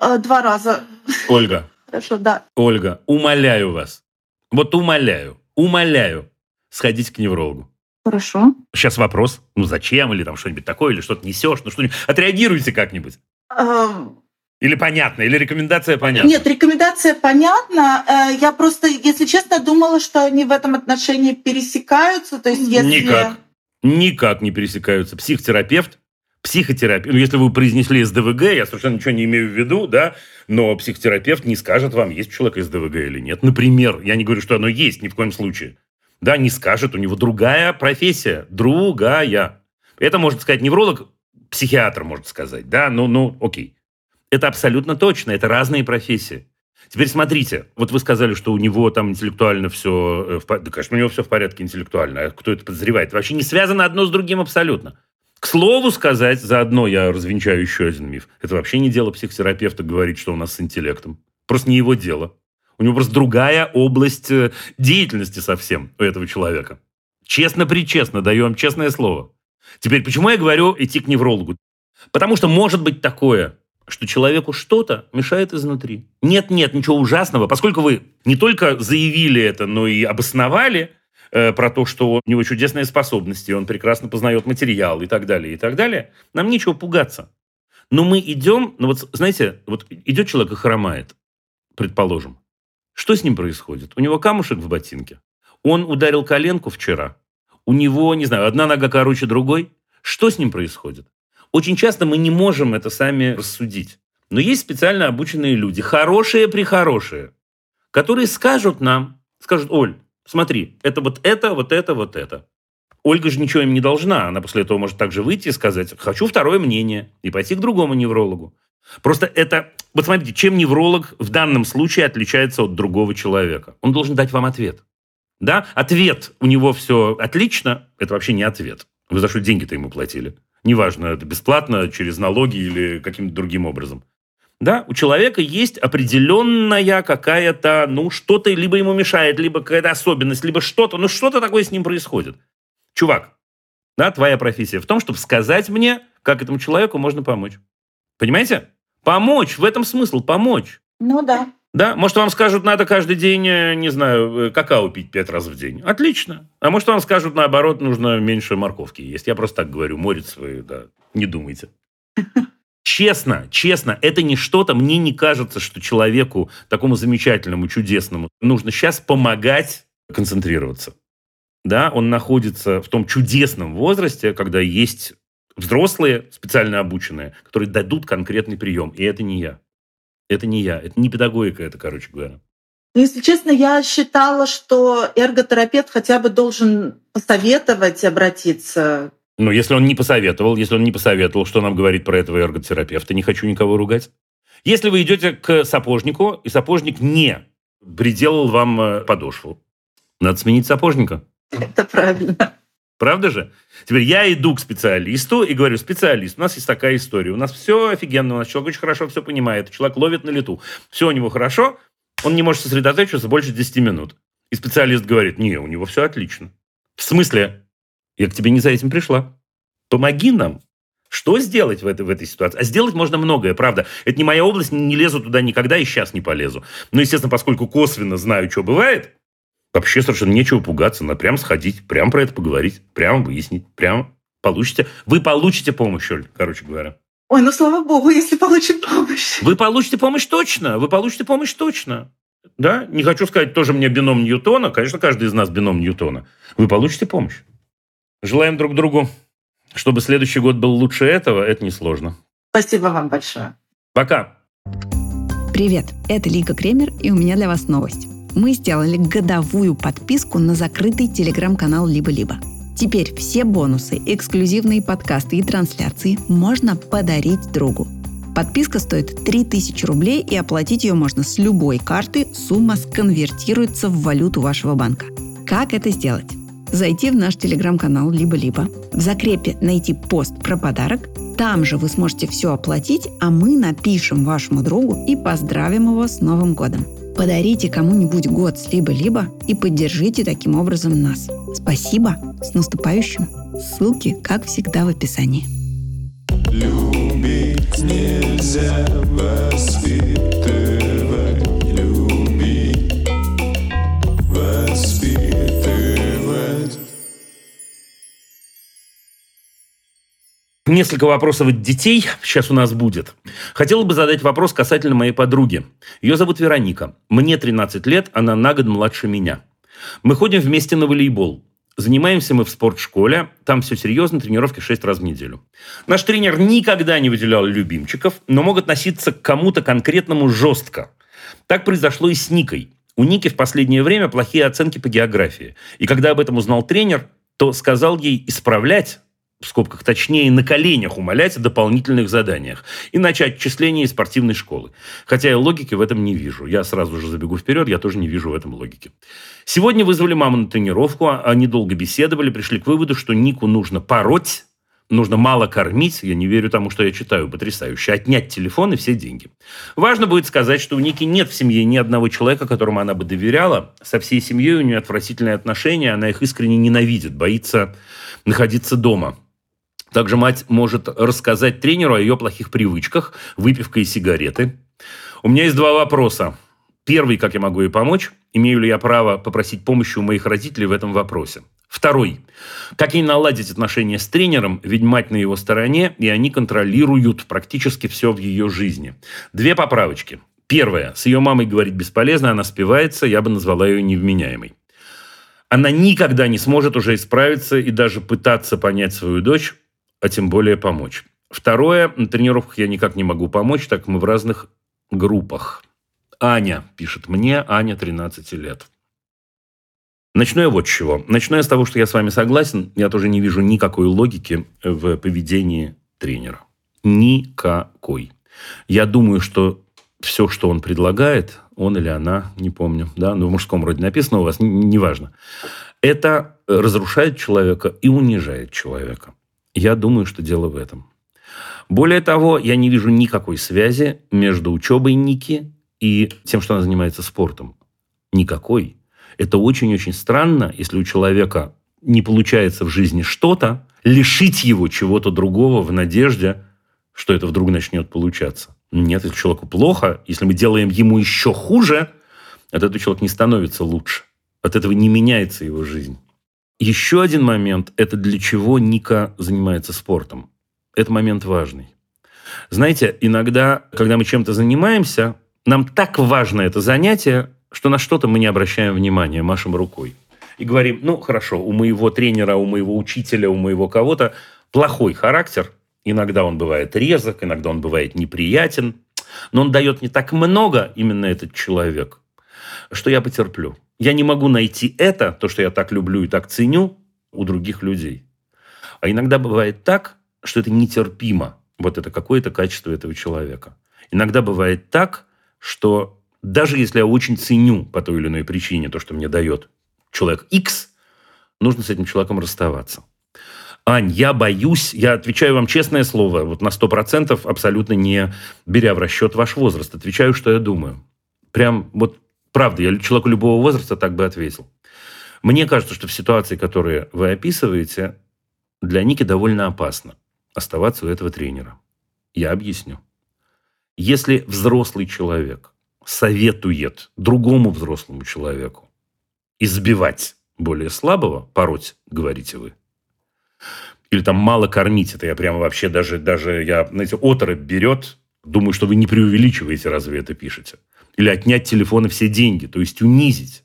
э, два раза. Ольга, Хорошо, да. Ольга, умоляю вас, вот умоляю, умоляю, сходите к неврологу. Хорошо. Сейчас вопрос, ну зачем, или там что-нибудь такое, или что-то несешь, ну что-нибудь. Отреагируйте как-нибудь. Эм, Или понятно, или рекомендация понятна. Нет, рекомендация понятна. Э, Я просто, если честно, думала, что они в этом отношении пересекаются. То есть, если... Никак. Никак не пересекаются. Психотерапевт, психотерапевт, ну, если вы произнесли СДВГ, я совершенно ничего не имею в виду, да, но психотерапевт не скажет вам, есть у человека СДВГ или нет. Например, я не говорю, что оно есть ни в коем случае. Да, не скажет, у него другая профессия, другая. Это может сказать невролог, психиатр может сказать, да, ну, ну, окей. Это абсолютно точно, это разные профессии. Теперь смотрите, вот вы сказали, что у него там интеллектуально все, да, конечно, у него все в порядке интеллектуально, а кто это подозревает? Вообще не связано одно с другим абсолютно. К слову сказать, заодно я развенчаю еще один миф. Это вообще не дело психотерапевта говорить, что у нас с интеллектом. Просто не его дело. У него просто другая область э, деятельности совсем у этого человека. Честно-причестно, даю вам честное слово. Теперь, почему я говорю идти к неврологу? Потому что может быть такое, что человеку что-то мешает изнутри. Нет-нет, ничего ужасного, поскольку вы не только заявили это, но и обосновали э, про то, что у него чудесные способности, он прекрасно познает материал и так далее, и так далее, нам нечего пугаться. Но мы идем, ну вот знаете, вот идет человек и хромает, предположим. Что с ним происходит? У него камушек в ботинке. Он ударил коленку вчера. У него, не знаю, одна нога короче другой. Что с ним происходит? Очень часто мы не можем это сами рассудить. Но есть специально обученные люди, хорошие-прихорошие, которые скажут нам, скажут, Оль, смотри, это вот это, вот это, вот это. Ольга же ничего им не должна. Она после этого может также выйти и сказать, хочу второе мнение, и пойти к другому неврологу. Просто это... Вот смотрите, чем невролог в данном случае отличается от другого человека? Он должен дать вам ответ. Да? Ответ у него все отлично, это вообще не ответ. Вы за что деньги-то ему платили? Неважно, это бесплатно, через налоги или каким-то другим образом. Да, у человека есть определенная какая-то, ну, что-то либо ему мешает, либо какая-то особенность, либо что-то, ну, что-то такое с ним происходит. Чувак, да, твоя профессия в том, чтобы сказать мне, как этому человеку можно помочь. Понимаете? Помочь, в этом смысл, помочь. Ну да. Да, может, вам скажут, надо каждый день, э, не знаю, э, какао пить пять раз в день. Отлично. А может, вам скажут, наоборот, нужно меньше морковки есть. Я просто так говорю, морит свою, да, не думайте. Честно, честно, это не что-то, мне не кажется, что человеку, такому замечательному, чудесному, нужно сейчас помогать концентрироваться. Да, он находится в том чудесном возрасте, когда есть взрослые, специально обученные, которые дадут конкретный прием. И это не я. Это не я. Это не педагогика, это, короче говоря. Ну, если честно, я считала, что эрготерапевт хотя бы должен посоветовать обратиться. Но если он не посоветовал, если он не посоветовал, что нам говорит про этого эрготерапевта, не хочу никого ругать. Если вы идете к сапожнику, и сапожник не приделал вам э, подошву, надо сменить сапожника. Это правильно. Правда же? Теперь я иду к специалисту и говорю, специалист, у нас есть такая история, у нас все офигенно, у нас человек очень хорошо все понимает, человек ловит на лету, все у него хорошо, он не может сосредоточиться больше 10 минут. И специалист говорит, не, у него все отлично. В смысле? Я к тебе не за этим пришла. Помоги нам. Что сделать в этой, в этой ситуации? А сделать можно многое, правда. Это не моя область, не лезу туда никогда и сейчас не полезу. Но, естественно, поскольку косвенно знаю, что бывает, Вообще совершенно нечего пугаться. Надо прям сходить, прям про это поговорить, прям выяснить, прям получите. Вы получите помощь, Оль, короче говоря. Ой, ну слава богу, если получим помощь. Вы получите помощь точно. Вы получите помощь точно. Да? Не хочу сказать тоже мне бином Ньютона. Конечно, каждый из нас бином Ньютона. Вы получите помощь. Желаем друг другу, чтобы следующий год был лучше этого. Это несложно. Спасибо вам большое. Пока. Привет, это Лика Кремер, и у меня для вас новость мы сделали годовую подписку на закрытый телеграм-канал «Либо-либо». Теперь все бонусы, эксклюзивные подкасты и трансляции можно подарить другу. Подписка стоит 3000 рублей, и оплатить ее можно с любой карты. Сумма сконвертируется в валюту вашего банка. Как это сделать? Зайти в наш телеграм-канал «Либо-либо», в закрепе найти пост про подарок, там же вы сможете все оплатить, а мы напишем вашему другу и поздравим его с Новым годом. Подарите кому-нибудь год с либо-либо и поддержите таким образом нас. Спасибо! С наступающим! Ссылки, как всегда, в описании. Любить нельзя воспитывать, Несколько вопросов от детей сейчас у нас будет. Хотела бы задать вопрос касательно моей подруги. Ее зовут Вероника. Мне 13 лет, она на год младше меня. Мы ходим вместе на волейбол. Занимаемся мы в спортшколе. Там все серьезно, тренировки 6 раз в неделю. Наш тренер никогда не выделял любимчиков, но мог относиться к кому-то конкретному жестко. Так произошло и с Никой. У Ники в последнее время плохие оценки по географии. И когда об этом узнал тренер, то сказал ей исправлять в скобках точнее, на коленях умолять о дополнительных заданиях и начать отчисление из спортивной школы. Хотя я логики в этом не вижу. Я сразу же забегу вперед, я тоже не вижу в этом логики. Сегодня вызвали маму на тренировку, они долго беседовали, пришли к выводу, что Нику нужно пороть, нужно мало кормить, я не верю тому, что я читаю, потрясающе, отнять телефон и все деньги. Важно будет сказать, что у Ники нет в семье ни одного человека, которому она бы доверяла. Со всей семьей у нее отвратительные отношения, она их искренне ненавидит, боится находиться дома. Также мать может рассказать тренеру о ее плохих привычках, выпивка и сигареты. У меня есть два вопроса. Первый, как я могу ей помочь? Имею ли я право попросить помощи у моих родителей в этом вопросе? Второй. Как ей наладить отношения с тренером, ведь мать на его стороне, и они контролируют практически все в ее жизни. Две поправочки. Первое. С ее мамой говорить бесполезно, она спивается, я бы назвала ее невменяемой. Она никогда не сможет уже исправиться и даже пытаться понять свою дочь, а тем более помочь. Второе, на тренировках я никак не могу помочь, так мы в разных группах. Аня пишет мне, Аня 13 лет. Начну я вот с чего. Начну я с того, что я с вами согласен. Я тоже не вижу никакой логики в поведении тренера. Никакой. Я думаю, что все, что он предлагает, он или она, не помню, да, но в мужском роде написано у вас, неважно, это разрушает человека и унижает человека. Я думаю, что дело в этом. Более того, я не вижу никакой связи между учебой Ники и тем, что она занимается спортом. Никакой. Это очень-очень странно, если у человека не получается в жизни что-то, лишить его чего-то другого в надежде, что это вдруг начнет получаться. Нет, если человеку плохо, если мы делаем ему еще хуже, от этого человек не становится лучше. От этого не меняется его жизнь. Еще один момент – это для чего Ника занимается спортом. Это момент важный. Знаете, иногда, когда мы чем-то занимаемся, нам так важно это занятие, что на что-то мы не обращаем внимания, машем рукой. И говорим, ну, хорошо, у моего тренера, у моего учителя, у моего кого-то плохой характер. Иногда он бывает резок, иногда он бывает неприятен. Но он дает не так много, именно этот человек, что я потерплю. Я не могу найти это, то, что я так люблю и так ценю, у других людей. А иногда бывает так, что это нетерпимо. Вот это какое-то качество этого человека. Иногда бывает так, что даже если я очень ценю по той или иной причине то, что мне дает человек X, нужно с этим человеком расставаться. Ань, я боюсь, я отвечаю вам честное слово, вот на 100%, абсолютно не беря в расчет ваш возраст. Отвечаю, что я думаю. Прям вот правда, я человеку любого возраста так бы ответил. Мне кажется, что в ситуации, которые вы описываете, для Ники довольно опасно оставаться у этого тренера. Я объясню. Если взрослый человек советует другому взрослому человеку избивать более слабого, пороть, говорите вы, или там мало кормить, это я прямо вообще даже, даже я, знаете, оторопь берет, думаю, что вы не преувеличиваете, разве это пишете. Или отнять телефона все деньги, то есть унизить.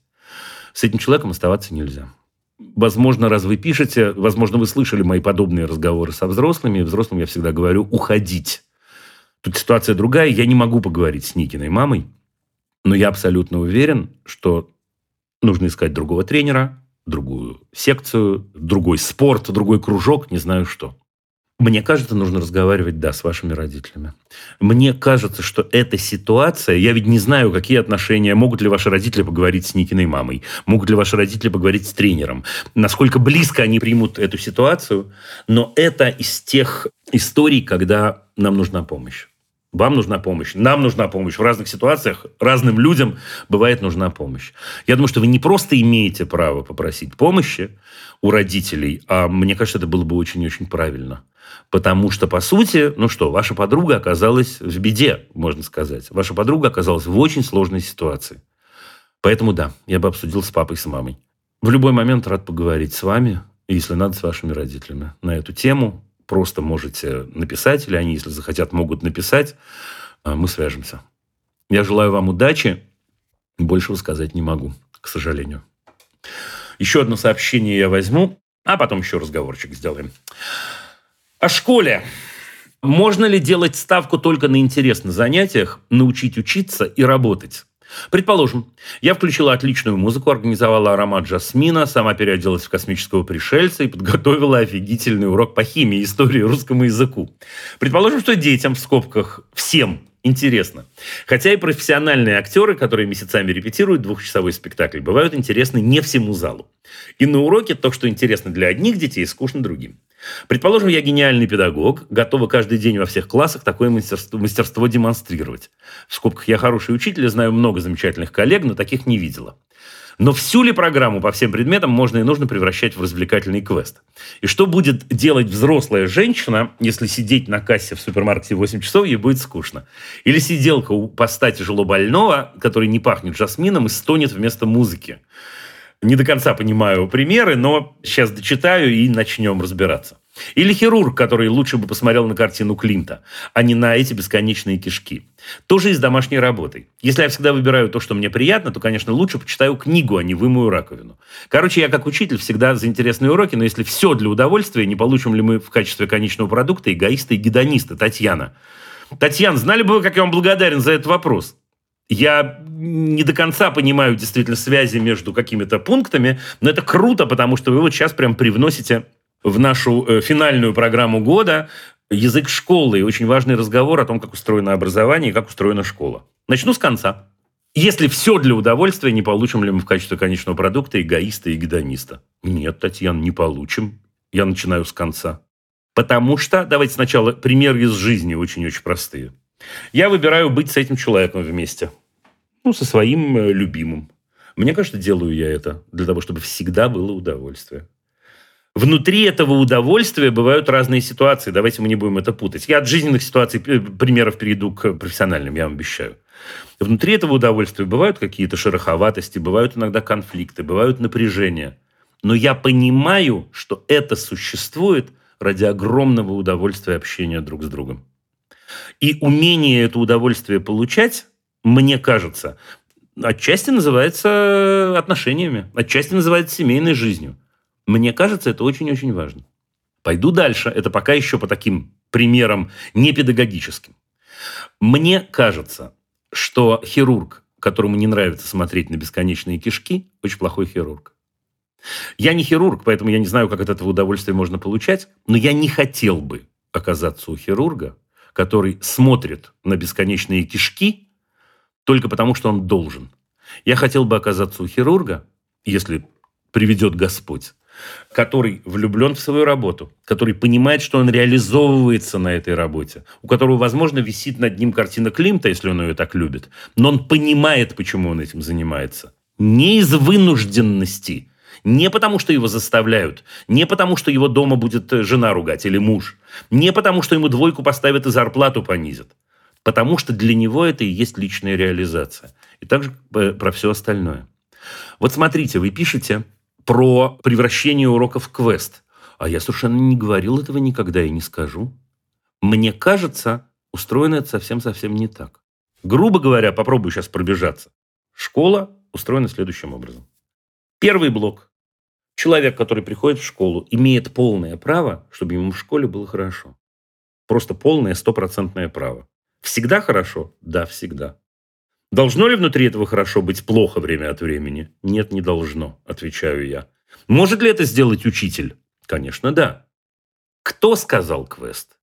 С этим человеком оставаться нельзя. Возможно, раз вы пишете, возможно, вы слышали мои подобные разговоры со взрослыми. Взрослым я всегда говорю уходить. Тут ситуация другая. Я не могу поговорить с Никиной мамой, но я абсолютно уверен, что нужно искать другого тренера, другую секцию, другой спорт, другой кружок, не знаю что. Мне кажется, нужно разговаривать, да, с вашими родителями. Мне кажется, что эта ситуация, я ведь не знаю, какие отношения, могут ли ваши родители поговорить с Никиной мамой, могут ли ваши родители поговорить с тренером, насколько близко они примут эту ситуацию, но это из тех историй, когда нам нужна помощь. Вам нужна помощь, нам нужна помощь. В разных ситуациях разным людям бывает нужна помощь. Я думаю, что вы не просто имеете право попросить помощи у родителей, а мне кажется, это было бы очень-очень правильно. Потому что, по сути, ну что, ваша подруга оказалась в беде, можно сказать. Ваша подруга оказалась в очень сложной ситуации. Поэтому да, я бы обсудил с папой, с мамой. В любой момент рад поговорить с вами, если надо, с вашими родителями на эту тему просто можете написать, или они, если захотят, могут написать. А, мы свяжемся. Я желаю вам удачи. Большего сказать не могу, к сожалению. Еще одно сообщение я возьму, а потом еще разговорчик сделаем. О школе. Можно ли делать ставку только на интерес на занятиях, научить учиться и работать? Предположим, я включила отличную музыку, организовала аромат жасмина, сама переоделась в космического пришельца и подготовила офигительный урок по химии, истории русскому языку. Предположим, что детям, в скобках, всем интересно. Хотя и профессиональные актеры, которые месяцами репетируют двухчасовой спектакль, бывают интересны не всему залу. И на уроке то, что интересно для одних детей, скучно другим. Предположим, я гениальный педагог, готова каждый день во всех классах такое мастерство, мастерство демонстрировать. В скобках я хороший учитель, знаю много замечательных коллег, но таких не видела. Но всю ли программу по всем предметам можно и нужно превращать в развлекательный квест? И что будет делать взрослая женщина, если сидеть на кассе в супермаркете 8 часов, ей будет скучно? Или сиделка у поста тяжело больного, который не пахнет жасмином и стонет вместо музыки? Не до конца понимаю примеры, но сейчас дочитаю и начнем разбираться. Или хирург, который лучше бы посмотрел на картину Клинта, а не на эти бесконечные кишки. Тоже и с домашней работой. Если я всегда выбираю то, что мне приятно, то, конечно, лучше почитаю книгу, а не вымою раковину. Короче, я как учитель всегда за интересные уроки, но если все для удовольствия, не получим ли мы в качестве конечного продукта эгоиста и гедониста, Татьяна? Татьяна, знали бы вы, как я вам благодарен за этот вопрос? Я не до конца понимаю действительно связи между какими-то пунктами, но это круто, потому что вы вот сейчас прям привносите в нашу э, финальную программу года язык школы и очень важный разговор о том, как устроено образование и как устроена школа. Начну с конца. Если все для удовольствия, не получим ли мы в качестве конечного продукта эгоиста и гедониста? Нет, Татьяна, не получим. Я начинаю с конца. Потому что, давайте сначала примеры из жизни очень-очень простые. Я выбираю быть с этим человеком вместе. Ну, со своим э, любимым. Мне кажется, делаю я это для того, чтобы всегда было удовольствие. Внутри этого удовольствия бывают разные ситуации. Давайте мы не будем это путать. Я от жизненных ситуаций, э, примеров перейду к профессиональным, я вам обещаю. Внутри этого удовольствия бывают какие-то шероховатости, бывают иногда конфликты, бывают напряжения. Но я понимаю, что это существует ради огромного удовольствия общения друг с другом. И умение это удовольствие получать, мне кажется, отчасти называется отношениями, отчасти называется семейной жизнью. Мне кажется, это очень-очень важно. Пойду дальше. Это пока еще по таким примерам не педагогическим. Мне кажется, что хирург, которому не нравится смотреть на бесконечные кишки, очень плохой хирург. Я не хирург, поэтому я не знаю, как от этого удовольствия можно получать, но я не хотел бы оказаться у хирурга, который смотрит на бесконечные кишки только потому, что он должен. Я хотел бы оказаться у хирурга, если приведет Господь, который влюблен в свою работу, который понимает, что он реализовывается на этой работе, у которого, возможно, висит над ним картина Климта, если он ее так любит, но он понимает, почему он этим занимается. Не из вынужденности, не потому, что его заставляют, не потому, что его дома будет э, жена ругать или муж, не потому, что ему двойку поставят и зарплату понизят, потому что для него это и есть личная реализация. И также э, про все остальное. Вот смотрите, вы пишете про превращение уроков в квест. А я совершенно не говорил этого никогда и не скажу. Мне кажется, устроено это совсем-совсем не так. Грубо говоря, попробую сейчас пробежаться. Школа устроена следующим образом. Первый блок. Человек, который приходит в школу, имеет полное право, чтобы ему в школе было хорошо. Просто полное, стопроцентное право. Всегда хорошо? Да, всегда. Должно ли внутри этого хорошо быть плохо время от времени? Нет, не должно, отвечаю я. Может ли это сделать учитель? Конечно, да. Кто сказал квест?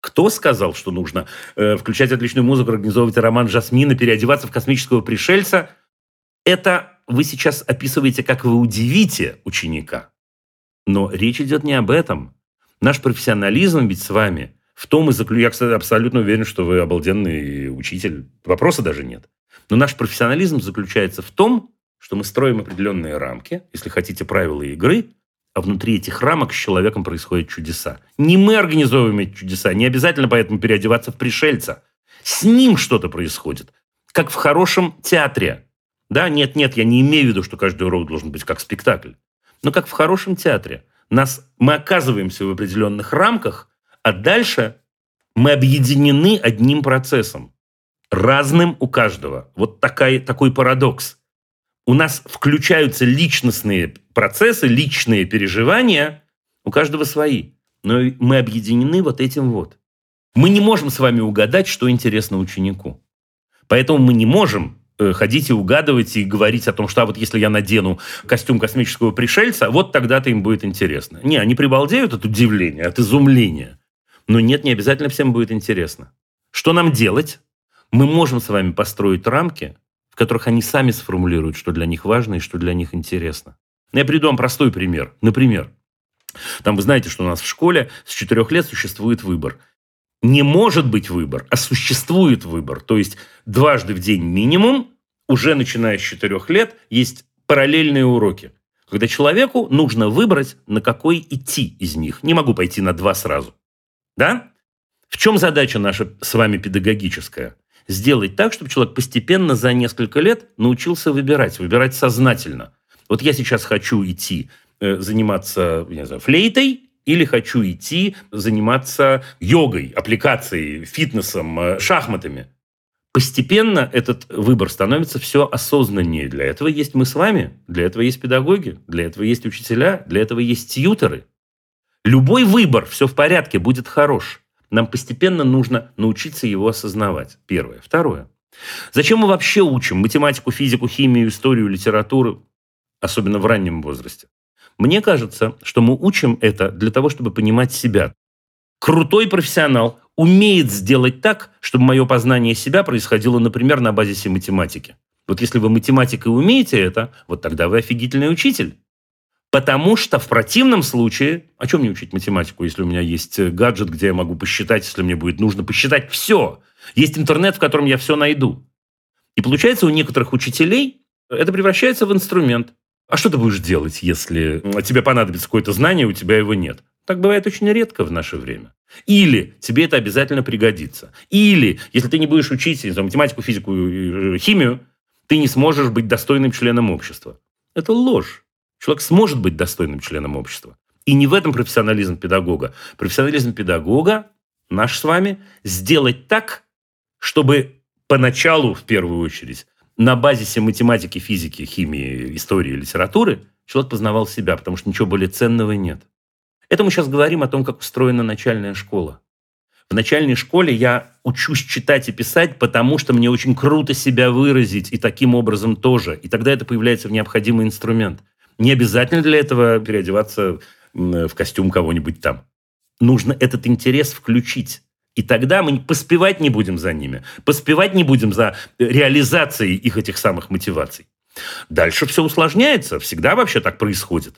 Кто сказал, что нужно э, включать отличную музыку, организовывать роман Жасмина, переодеваться в космического пришельца? Это вы сейчас описываете, как вы удивите ученика. Но речь идет не об этом. Наш профессионализм ведь с вами в том и заключается, я, кстати, абсолютно уверен, что вы обалденный учитель. Вопроса даже нет. Но наш профессионализм заключается в том, что мы строим определенные рамки, если хотите, правила игры, а внутри этих рамок с человеком происходят чудеса. Не мы организовываем эти чудеса, не обязательно поэтому переодеваться в пришельца. С ним что-то происходит. Как в хорошем театре. Да, нет, нет, я не имею в виду, что каждый урок должен быть как спектакль. Но как в хорошем театре. Нас, мы оказываемся в определенных рамках, а дальше мы объединены одним процессом, разным у каждого. Вот такая, такой парадокс. У нас включаются личностные процессы, личные переживания, у каждого свои. Но мы объединены вот этим вот. Мы не можем с вами угадать, что интересно ученику. Поэтому мы не можем ходить и угадывать и говорить о том, что а вот если я надену костюм космического пришельца, вот тогда-то им будет интересно. Не, они прибалдеют от удивления, от изумления. Но нет, не обязательно всем будет интересно. Что нам делать? Мы можем с вами построить рамки, в которых они сами сформулируют, что для них важно и что для них интересно. Я приведу вам простой пример. Например, там вы знаете, что у нас в школе с четырех лет существует выбор. Не может быть выбор, а существует выбор. То есть дважды в день минимум, уже начиная с четырех лет, есть параллельные уроки. Когда человеку нужно выбрать, на какой идти из них. Не могу пойти на два сразу. Да? В чем задача наша с вами педагогическая? Сделать так, чтобы человек постепенно за несколько лет научился выбирать, выбирать сознательно. Вот я сейчас хочу идти э, заниматься, не знаю, флейтой, или хочу идти заниматься йогой, аппликацией, фитнесом, э, шахматами. Постепенно этот выбор становится все осознаннее. Для этого есть мы с вами, для этого есть педагоги, для этого есть учителя, для этого есть тьютеры – Любой выбор, все в порядке, будет хорош. Нам постепенно нужно научиться его осознавать. Первое. Второе. Зачем мы вообще учим математику, физику, химию, историю, литературу, особенно в раннем возрасте? Мне кажется, что мы учим это для того, чтобы понимать себя. Крутой профессионал умеет сделать так, чтобы мое познание себя происходило, например, на базисе математики. Вот если вы математикой умеете это, вот тогда вы офигительный учитель. Потому что в противном случае, о чем мне учить математику, если у меня есть э, гаджет, где я могу посчитать, если мне будет нужно посчитать все. Есть интернет, в котором я все найду. И получается, у некоторых учителей это превращается в инструмент. А что ты будешь делать, если тебе понадобится какое-то знание, у тебя его нет? Так бывает очень редко в наше время. Или тебе это обязательно пригодится. Или, если ты не будешь учить знаю, математику, физику, химию, ты не сможешь быть достойным членом общества. Это ложь. Человек сможет быть достойным членом общества. И не в этом профессионализм педагога. Профессионализм педагога наш с вами сделать так, чтобы поначалу, в первую очередь, на базисе математики, физики, химии, истории, литературы человек познавал себя, потому что ничего более ценного нет. Это мы сейчас говорим о том, как устроена начальная школа. В начальной школе я учусь читать и писать, потому что мне очень круто себя выразить, и таким образом тоже. И тогда это появляется в необходимый инструмент. Не обязательно для этого переодеваться в костюм кого-нибудь там. Нужно этот интерес включить. И тогда мы поспевать не будем за ними, поспевать не будем за реализацией их этих самых мотиваций. Дальше все усложняется, всегда вообще так происходит.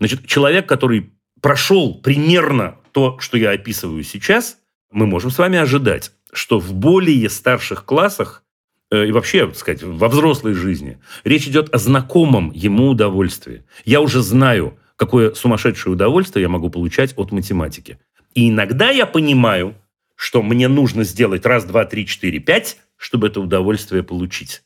Значит, человек, который прошел примерно то, что я описываю сейчас, мы можем с вами ожидать, что в более старших классах э, и вообще, так сказать, во взрослой жизни речь идет о знакомом ему удовольствии. Я уже знаю, какое сумасшедшее удовольствие я могу получать от математики. И иногда я понимаю, что мне нужно сделать раз, два, три, четыре, пять, чтобы это удовольствие получить.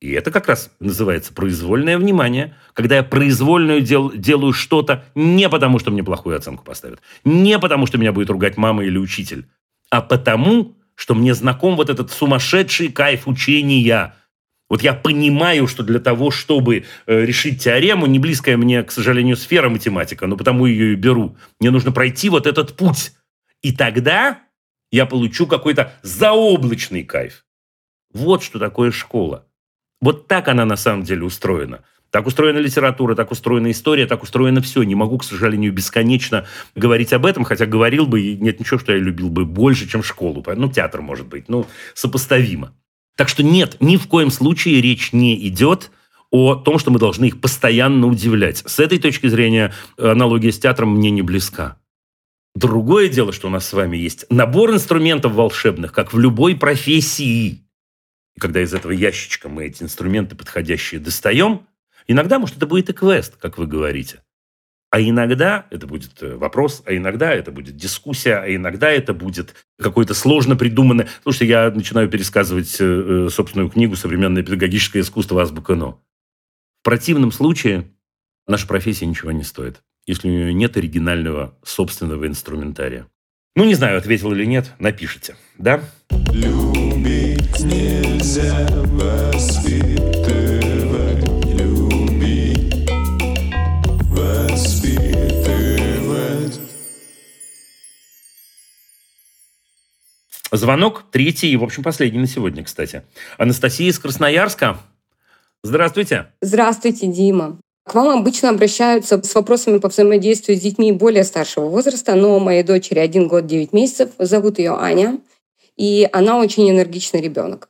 И это как раз называется произвольное внимание, когда я произвольную дел, делаю что-то не потому, что мне плохую оценку поставят, не потому, что меня будет ругать мама или учитель, а потому, что мне знаком вот этот сумасшедший кайф учения. Вот я понимаю, что для того, чтобы э, решить теорему, не близкая мне, к сожалению, сфера математика, но потому ее и беру, мне нужно пройти вот этот путь. И тогда я получу какой-то заоблачный кайф. Вот что такое школа. Вот так она на самом деле устроена. Так устроена литература, так устроена история, так устроено все. Не могу, к сожалению, бесконечно говорить об этом, хотя говорил бы, и нет ничего, что я любил бы больше, чем школу. Ну, театр, может быть, ну, сопоставимо. Так что нет, ни в коем случае речь не идет о том, что мы должны их постоянно удивлять. С этой точки зрения аналогия с театром мне не близка. Другое дело, что у нас с вами есть набор инструментов волшебных, как в любой профессии. И когда из этого ящичка мы эти инструменты подходящие достаем, иногда, может, это будет и квест, как вы говорите. А иногда это будет э, вопрос, а иногда это будет дискуссия, а иногда это будет какое-то сложно придуманное... Слушайте, я начинаю пересказывать э, э, собственную книгу «Современное педагогическое искусство. Азбука НО». В противном случае наша профессия ничего не стоит если у нее нет оригинального собственного инструментария? Ну, не знаю, ответил или нет, напишите, да? Любить нельзя воспитывать, любить, воспитывать. Звонок третий и, в общем, последний на сегодня, кстати. Анастасия из Красноярска. Здравствуйте. Здравствуйте, Дима. К вам обычно обращаются с вопросами по взаимодействию с детьми более старшего возраста, но моей дочери один год девять месяцев, зовут ее Аня, и она очень энергичный ребенок.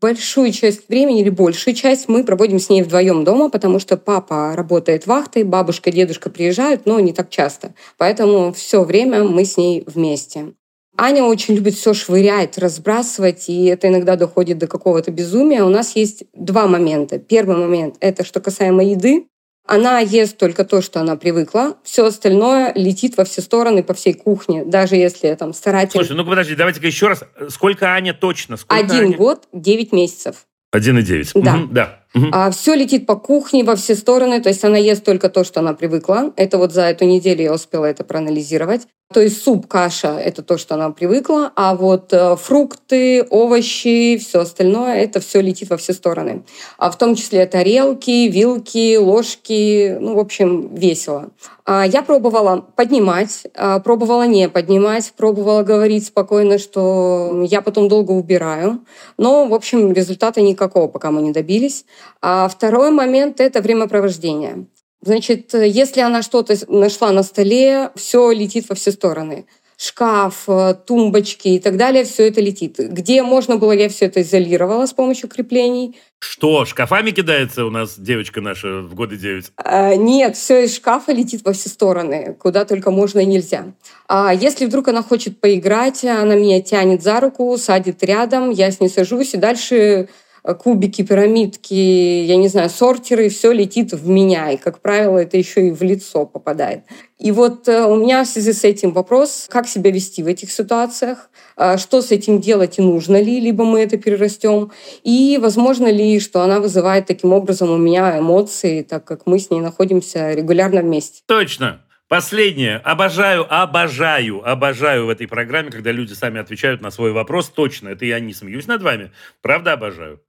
Большую часть времени или большую часть мы проводим с ней вдвоем дома, потому что папа работает вахтой, бабушка, дедушка приезжают, но не так часто. Поэтому все время мы с ней вместе. Аня очень любит все швырять, разбрасывать, и это иногда доходит до какого-то безумия. У нас есть два момента. Первый момент — это что касаемо еды. Она ест только то, что она привыкла. Все остальное летит во все стороны по всей кухне, даже если там старательно... Слушай, ну подожди, давайте-ка еще раз. Сколько Аня точно? Сколько Один Аня? год, девять месяцев. Один и девять. Да. Мгм, да. Мгм. А все летит по кухне во все стороны, то есть она ест только то, что она привыкла. Это вот за эту неделю я успела это проанализировать. То есть суп, каша – это то, что она привыкла, а вот э, фрукты, овощи, все остальное – это все летит во все стороны. А в том числе тарелки, вилки, ложки, ну, в общем, весело. А я пробовала поднимать, а пробовала не поднимать, пробовала говорить спокойно, что я потом долго убираю. Но, в общем, результата никакого пока мы не добились. А второй момент – это времяпровождение. Значит, если она что-то нашла на столе, все летит во все стороны. Шкаф, э, тумбочки и так далее, все это летит. Где можно было, я все это изолировала с помощью креплений. Что, шкафами кидается у нас девочка наша в годы девять? А, Нет, все из шкафа летит во все стороны, куда только можно и нельзя. А если вдруг она хочет поиграть, она меня тянет за руку, садит рядом, я с ней сажусь, и дальше э, кубики, пирамидки, я не знаю, сортеры, все летит в меня. И, как правило, это еще и в лицо попадает. И вот э, у меня в связи с этим вопрос, как себя вести в этих ситуациях, э, что с этим делать и нужно ли, либо мы это перерастем, и возможно ли, что она вызывает таким образом у меня эмоции, так как мы с ней находимся регулярно вместе. Точно. Последнее. Обожаю, обожаю, обожаю в этой программе, когда люди сами отвечают на свой вопрос. Точно, это я не смеюсь над вами. Правда, обожаю.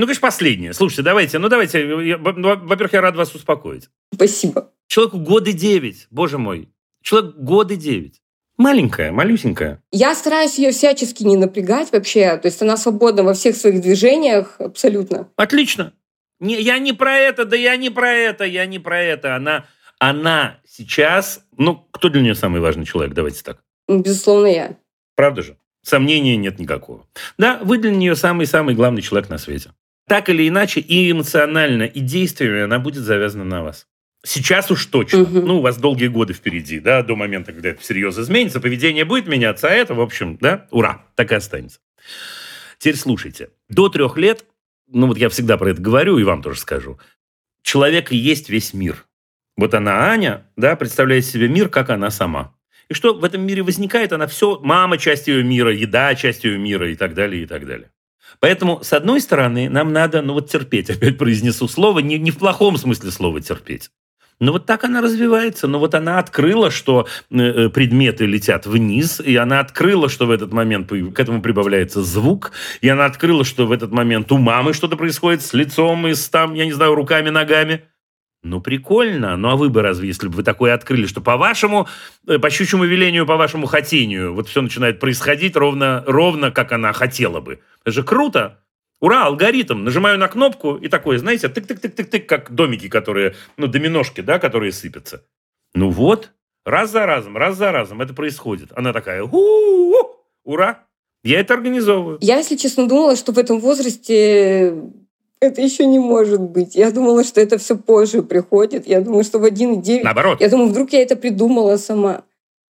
Ну, конечно, последнее. Слушайте, давайте, ну давайте, во-первых, я рад вас успокоить. Спасибо. Человеку годы девять, боже мой. Человек годы девять. Маленькая, малюсенькая. Я стараюсь ее всячески не напрягать вообще, то есть она свободна во всех своих движениях абсолютно. Отлично. Не, я не про это, да я не про это, я не про это. Она, она сейчас, ну, кто для нее самый важный человек, давайте так. Ну, Безусловно, я. Правда же? Сомнения нет никакого. Да, вы для нее самый-самый главный человек на свете. Так или иначе, и эмоционально, и действиями она будет завязана на вас. Сейчас уж точно. Мгм. Ну, у вас долгие годы впереди, да, до момента, когда это всерьез изменится, поведение будет меняться, а это, в общем, да, ура, так и останется. Теперь слушайте. До трех лет, ну вот я всегда про это говорю, и вам тоже скажу, человек и есть весь мир. Вот она, Аня, да, представляет себе мир, как она сама. И что в этом мире возникает, она все, мама часть ее мира, еда часть ее мира и так далее, и так далее. Поэтому, с одной стороны, нам надо, ну вот терпеть, опять произнесу слово, не, не в плохом смысле слова терпеть. Но вот так она развивается. Но вот она открыла, что э, э, предметы летят вниз, и она открыла, что в этот момент к этому прибавляется звук, и она открыла, что в этот момент у мамы что-то происходит с лицом и с там, я не знаю, руками, ногами. Ну, прикольно. Ну, а вы бы разве, если бы вы такое открыли, что по вашему, э, по щучьему велению, по вашему хотению, вот все начинает происходить ровно, ровно, как она хотела бы. Это же круто. Ура, алгоритм. Нажимаю на кнопку и такое, знаете, тык-тык-тык-тык-тык, как домики, которые, ну, доминошки, да, которые сыпятся. Ну вот, раз за разом, раз за разом это происходит. Она такая, «У-у-у, ура, я это организовываю. Я, если честно, думала, что в этом возрасте это еще не может быть. Я думала, что это все позже приходит. Я думаю, что в 1,9. Наоборот. Я думаю, вдруг я это придумала сама.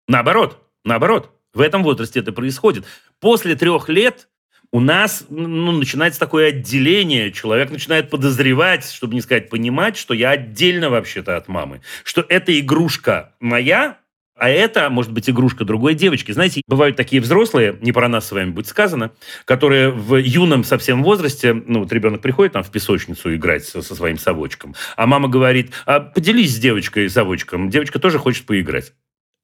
Наоборот, наоборот. В этом возрасте это происходит. После трех лет у нас ну, начинается такое отделение. Человек начинает подозревать, чтобы не сказать понимать, что я отдельно вообще-то от мамы. Что эта игрушка моя, а это, может быть, игрушка другой девочки. Знаете, бывают такие взрослые, не про нас с вами будет сказано, которые в юном совсем возрасте, ну вот ребенок приходит там в песочницу играть со, со своим совочком, а мама говорит, а поделись с девочкой совочком, девочка тоже хочет поиграть.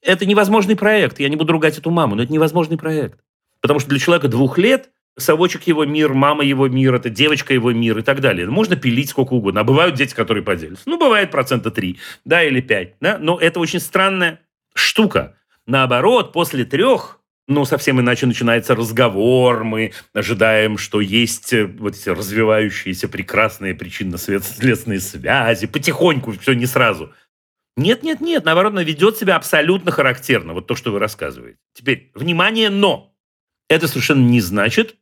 Это невозможный проект. Я не буду ругать эту маму, но это невозможный проект. Потому что для человека двух лет совочек его мир, мама его мир, это девочка его мир и так далее. Можно пилить сколько угодно. А бывают дети, которые поделятся. Ну, бывает процента 3, да, или 5. Да? Но это очень странная штука. Наоборот, после трех ну, совсем иначе начинается разговор, мы ожидаем, что есть э, вот эти развивающиеся прекрасные причинно-следственные связи, потихоньку, все не сразу. Нет, нет, нет, наоборот, она ведет себя абсолютно характерно, вот то, что вы рассказываете. Теперь, внимание, но! Это совершенно не значит,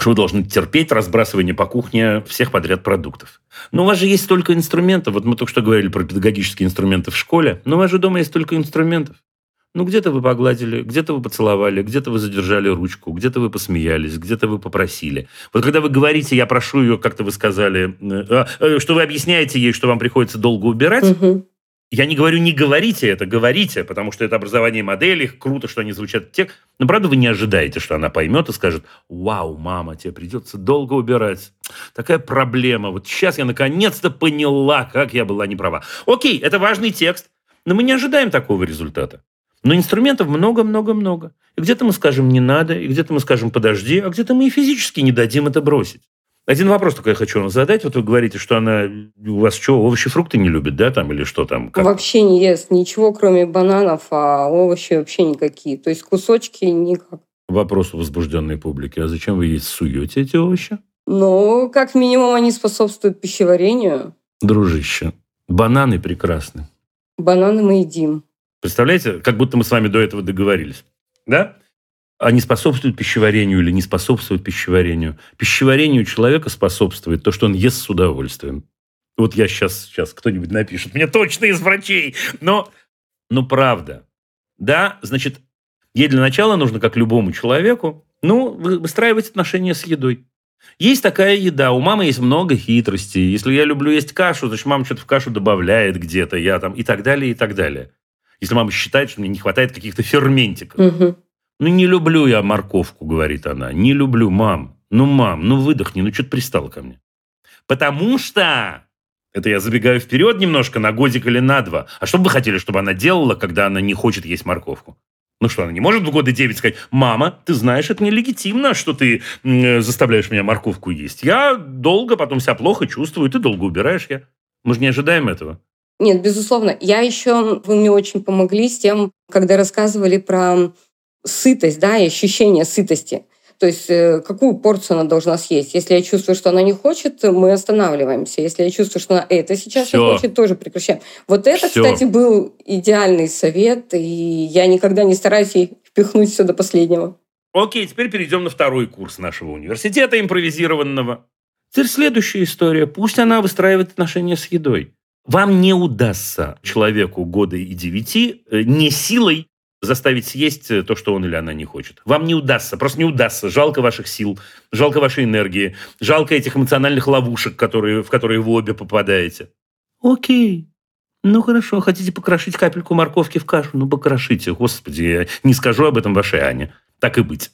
что вы должны терпеть разбрасывание по кухне всех подряд продуктов. Но у вас же есть столько инструментов. Вот мы только что говорили про педагогические инструменты в школе. Но у вас же дома есть столько инструментов. Ну, где-то вы погладили, где-то вы поцеловали, где-то вы задержали ручку, где-то вы посмеялись, где-то вы попросили. Вот когда вы говорите, я прошу ее, как-то вы сказали, э, э, что вы объясняете ей, что вам приходится долго убирать, Мгм. Я не говорю, не говорите это, говорите, потому что это образование моделей, круто, что они звучат в тех. Но правда вы не ожидаете, что она поймет и скажет, вау, мама, тебе придется долго убирать. Такая проблема. Вот сейчас я наконец-то поняла, как я была неправа. Окей, это важный текст, но мы не ожидаем такого результата. Но инструментов много-много-много. И где-то мы скажем «не надо», и где-то мы скажем «подожди», а где-то мы и физически не дадим это бросить. Один вопрос только я хочу вам задать. Вот вы говорите, что она у вас что, овощи, фрукты не любит, да, там, или что там? Как? Вообще не ест ничего, кроме бананов, а овощи вообще никакие. То есть кусочки никак. Вопрос у возбужденной публики. А зачем вы ей суете эти овощи? Но как минимум они способствуют пищеварению. Дружище, бананы прекрасны. Бананы мы едим. Представляете, как будто мы с вами до этого договорились. Да? Они способствуют пищеварению или не способствуют пищеварению. Пищеварению человека способствует то, что он ест с удовольствием. Вот я сейчас, сейчас кто-нибудь напишет, мне точно из врачей. Но, но правда. Да, значит, ей для начала нужно, как любому человеку, ну, вы- выстраивать отношения с едой. Есть такая еда, у мамы есть много хитростей. Если я люблю есть кашу, значит, мама что-то в кашу добавляет где-то, я там и так далее, и так далее. Если мама считает, что мне не хватает каких-то ферментиков. Мгм. Ну, не люблю я морковку, говорит она. Не люблю, мам. Ну, мам, ну выдохни, ну что-то пристала ко мне. Потому что... Это я забегаю вперед немножко, на годик или на два. А что бы вы хотели, чтобы она делала, когда она не хочет есть морковку? Ну что, она не может в годы 9 сказать, мама, ты знаешь, это нелегитимно, что ты м, заставляешь меня морковку есть. Я долго потом себя плохо чувствую, ты долго убираешь я. Мы же не ожидаем этого. Нет, безусловно. Я еще, вы мне очень помогли с тем, когда рассказывали про сытость, да, и ощущение сытости. То есть э, какую порцию она должна съесть. Если я чувствую, что она не хочет, мы останавливаемся. Если я чувствую, что она это сейчас Всё. не хочет, тоже прекращаем. Вот это, Всё. кстати, был идеальный совет, и я никогда не стараюсь ей впихнуть все до последнего. Окей, теперь перейдем на второй курс нашего университета импровизированного. Теперь следующая история. Пусть она выстраивает отношения с едой. Вам не удастся человеку года и девяти э, не силой заставить съесть э, то, что он или она не хочет. Вам не удастся, просто не удастся. Жалко ваших сил, жалко вашей энергии, жалко этих эмоциональных ловушек, которые, в которые вы обе попадаете. Окей. Ну хорошо, хотите покрошить капельку морковки в кашу? Ну покрошите. Господи, я не скажу об этом вашей Ане. Так и быть.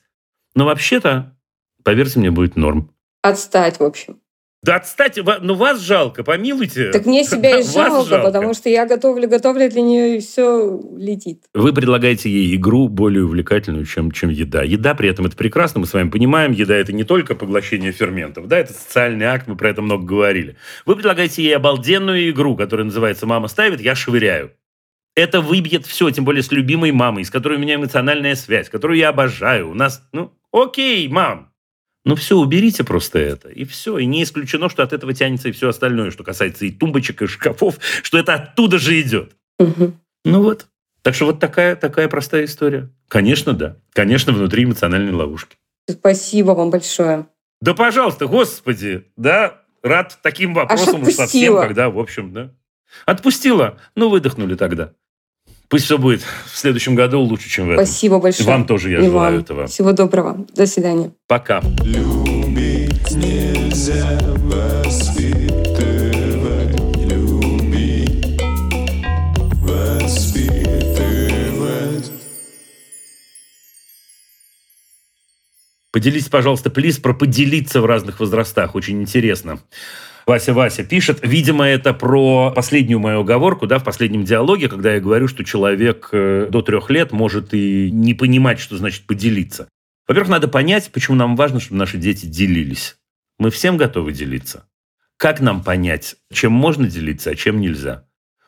Но вообще-то, поверьте мне, будет норм. Отстать, в общем. Да отстать, ну вас жалко, помилуйте. Так мне себя и Вас жалко, потому что я готовлю, готовлю для нее, и все летит. Вы предлагаете ей игру более увлекательную, чем, чем еда. Еда при этом это прекрасно, мы с вами понимаем. Еда это не только поглощение ферментов, да, это социальный акт, мы про это много говорили. Вы предлагаете ей обалденную игру, которая называется «Мама ставит, я швыряю». Это выбьет все, тем более с любимой мамой, с которой у меня эмоциональная связь, которую я обожаю. У нас, ну, окей, мам. Ну все, уберите просто это, и все. И не исключено, что от этого тянется и все остальное, что касается и тумбочек, и шкафов, что это оттуда же идет. Мгм. Ну вот. Так что вот такая, такая простая история. Конечно, да. Конечно, внутри эмоциональной ловушки. Спасибо вам большое. Да, пожалуйста, господи, да, рад таким вопросам уж совсем, когда, в общем, да. Отпустила, ну, выдохнули тогда. Пусть все будет в следующем году лучше, чем в этом. Спасибо большое. Вам тоже я И желаю вам. этого. Всего доброго. До свидания. Пока. Любить нельзя воспитывать, любить, воспитывать. Поделитесь, пожалуйста, плиз, про поделиться в разных возрастах. Очень интересно. Вася Вася пишет, видимо, это про последнюю мою оговорку, да, в последнем диалоге, когда я говорю, что человек э, до трех лет может и не понимать, что значит поделиться. Во-первых, надо понять, почему нам важно, чтобы наши дети делились. Мы всем готовы делиться. Как нам понять, чем можно делиться, а чем нельзя?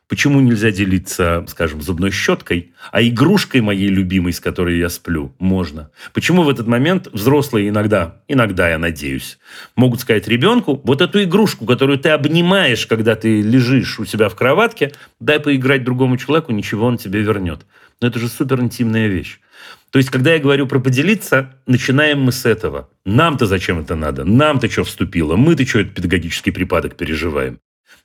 Почему нельзя делиться, скажем, зубной щеткой, а игрушкой моей любимой, с которой я сплю, можно? Почему в этот момент взрослые иногда, иногда, я надеюсь, могут сказать ребенку, вот эту игрушку, которую ты обнимаешь, когда ты лежишь у себя в кроватке, дай поиграть другому человеку, ничего он тебе вернет. Но это же супер интимная вещь. То есть, когда я говорю про поделиться, начинаем мы с этого. Нам-то зачем это надо? Нам-то что вступило? Мы-то что этот педагогический припадок переживаем?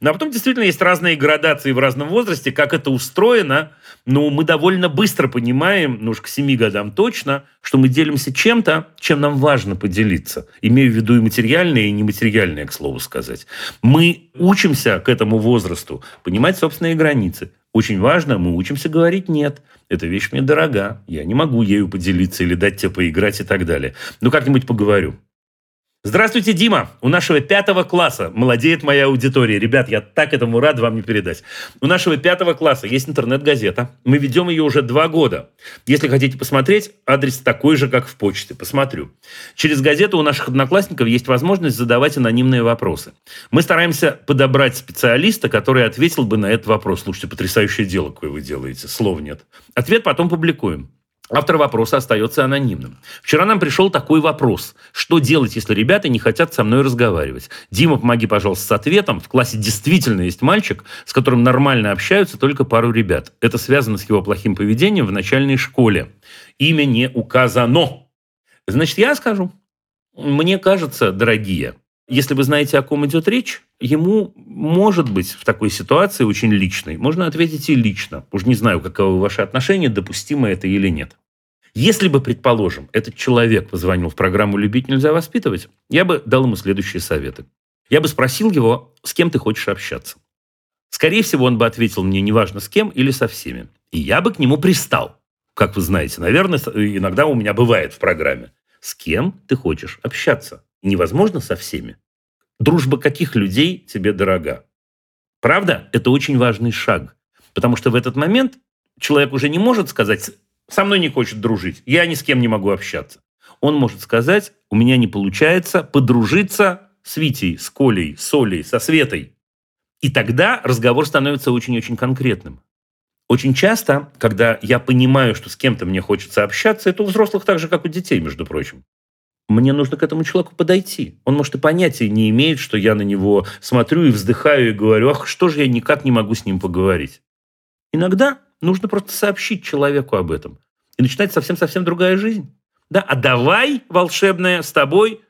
Ну, а потом действительно есть разные градации в разном возрасте, как это устроено. Но мы довольно быстро понимаем, ну уж к 7 годам точно, что мы делимся чем-то, чем нам важно поделиться. Имею в виду и материальное, и нематериальное, к слову сказать. Мы учимся к этому возрасту понимать собственные границы. Очень важно, мы учимся говорить «нет». Эта вещь мне дорога, я не могу ею поделиться или дать тебе поиграть и так далее. Ну, как-нибудь поговорю. Здравствуйте, Дима. У нашего пятого класса молодеет моя аудитория. Ребят, я так этому рад вам не передать. У нашего пятого класса есть интернет-газета. Мы ведем ее уже два года. Если хотите посмотреть, адрес такой же, как в почте. Посмотрю. Через газету у наших одноклассников есть возможность задавать анонимные вопросы. Мы стараемся подобрать специалиста, который ответил бы на этот вопрос. Слушайте, потрясающее дело, какое вы делаете. Слов нет. Ответ потом публикуем. Автор вопроса остается анонимным. Вчера нам пришел такой вопрос. Что делать, если ребята не хотят со мной разговаривать? Дима, помоги, пожалуйста, с ответом. В классе действительно есть мальчик, с которым нормально общаются только пару ребят. Это связано с его плохим поведением в начальной школе. Имя не указано. Значит, я скажу. Мне кажется, дорогие, если вы знаете, о ком идет речь, ему, может быть, в такой ситуации очень личной, можно ответить и лично. Уж не знаю, каковы ваши отношения, допустимо это или нет. Если бы, предположим, этот человек позвонил в программу «Любить нельзя воспитывать», я бы дал ему следующие советы. Я бы спросил его, с кем ты хочешь общаться. Скорее всего, он бы ответил мне, неважно с кем или со всеми. И я бы к нему пристал. Как вы знаете, наверное, иногда у меня бывает в программе. С кем ты хочешь общаться? Невозможно со всеми. Дружба каких людей тебе дорога? Правда? Это очень важный шаг. Потому что в этот момент человек уже не может сказать, со мной не хочет дружить, я ни с кем не могу общаться. Он может сказать, у меня не получается подружиться с Витей, с Колей, с Олей, со Светой. И тогда разговор становится очень-очень конкретным. Очень часто, когда я понимаю, что с кем-то мне хочется общаться, это у взрослых так же, как у детей, между прочим. Мне нужно к этому человеку подойти. Он, может, и понятия не имеет, что я на него смотрю и вздыхаю и говорю, ах, что же я никак не могу с ним поговорить. Иногда нужно просто сообщить человеку об этом. И начинается совсем-совсем другая жизнь. Да, а давай, волшебная, с тобой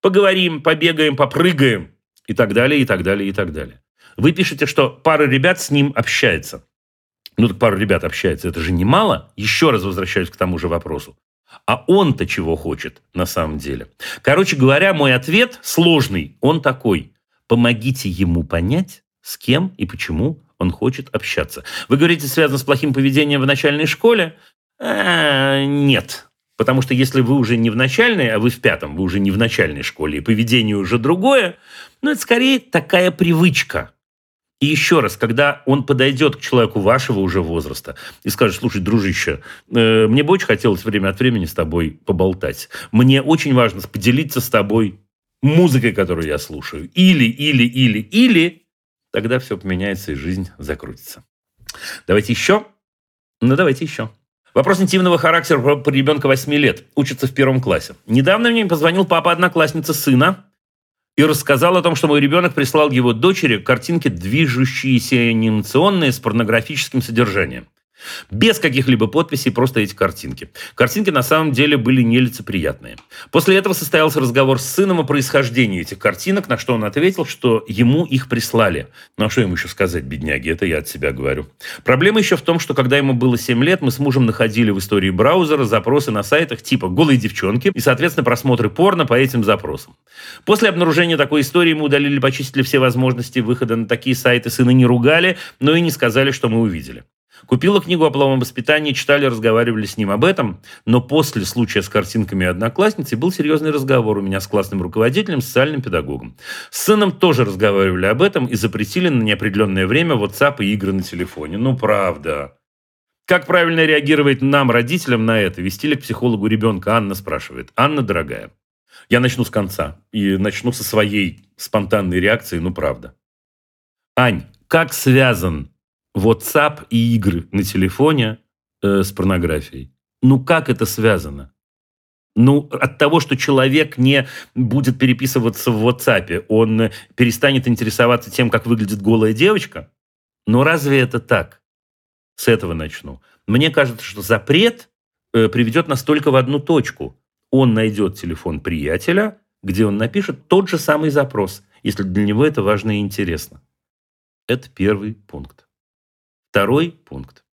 поговорим, побегаем, попрыгаем и так далее, и так далее, и так далее. Вы пишете, что пара ребят с ним общается. Ну, так пара ребят общается, это же немало. Еще раз возвращаюсь к тому же вопросу. А он-то чего хочет на самом деле? Короче говоря, мой ответ сложный. Он такой. Помогите ему понять, с кем и почему он хочет общаться. Вы говорите, связано с плохим поведением в начальной школе? А, нет. Потому что если вы уже не в начальной, а вы в пятом, вы уже не в начальной школе, и поведение уже другое, ну, это скорее такая привычка. И еще раз, когда он подойдет к человеку вашего уже возраста и скажет, слушай, дружище, э, мне бы очень хотелось время от времени с тобой поболтать. Мне очень важно поделиться с тобой музыкой, которую я слушаю. Или, или, или, или, тогда все поменяется и жизнь закрутится. Давайте еще. Ну, давайте еще. Вопрос интимного характера про ребенка 8 лет. Учится в первом классе. Недавно мне позвонил папа одноклассницы сына и рассказал о том, что мой ребенок прислал его дочери картинки, движущиеся анимационные с порнографическим содержанием. Без каких-либо подписей, просто эти картинки. Картинки на самом деле были нелицеприятные. После этого состоялся разговор с сыном о происхождении этих картинок, на что он ответил, что ему их прислали. Ну а что ему еще сказать, бедняги, это я от себя говорю. Проблема еще в том, что когда ему было 7 лет, мы с мужем находили в истории браузера запросы на сайтах типа «голые девчонки» и, соответственно, просмотры порно по этим запросам. После обнаружения такой истории мы удалили, почистили все возможности выхода на такие сайты, сына не ругали, но и не сказали, что мы увидели. Купила книгу о половом воспитании, читали, разговаривали с ним об этом, но после случая с картинками одноклассницы был серьезный разговор у меня с классным руководителем, социальным педагогом. С сыном тоже разговаривали об этом и запретили на неопределенное время WhatsApp и игры на телефоне. Ну, правда. Как правильно реагировать нам, родителям, на это? Вести ли к психологу ребенка? Анна спрашивает. Анна, дорогая, я начну с конца. И начну со своей спонтанной реакции, ну, правда. Ань, как связан WhatsApp и игры на телефоне э, с порнографией. Ну как это связано? Ну, от того, что человек не будет переписываться в WhatsApp, он перестанет интересоваться тем, как выглядит голая девочка? Но разве это так? С этого начну. Мне кажется, что запрет э, приведет нас только в одну точку. Он найдет телефон приятеля, где он напишет тот же самый запрос, если для него это важно и интересно. Это первый пункт. Второй пункт.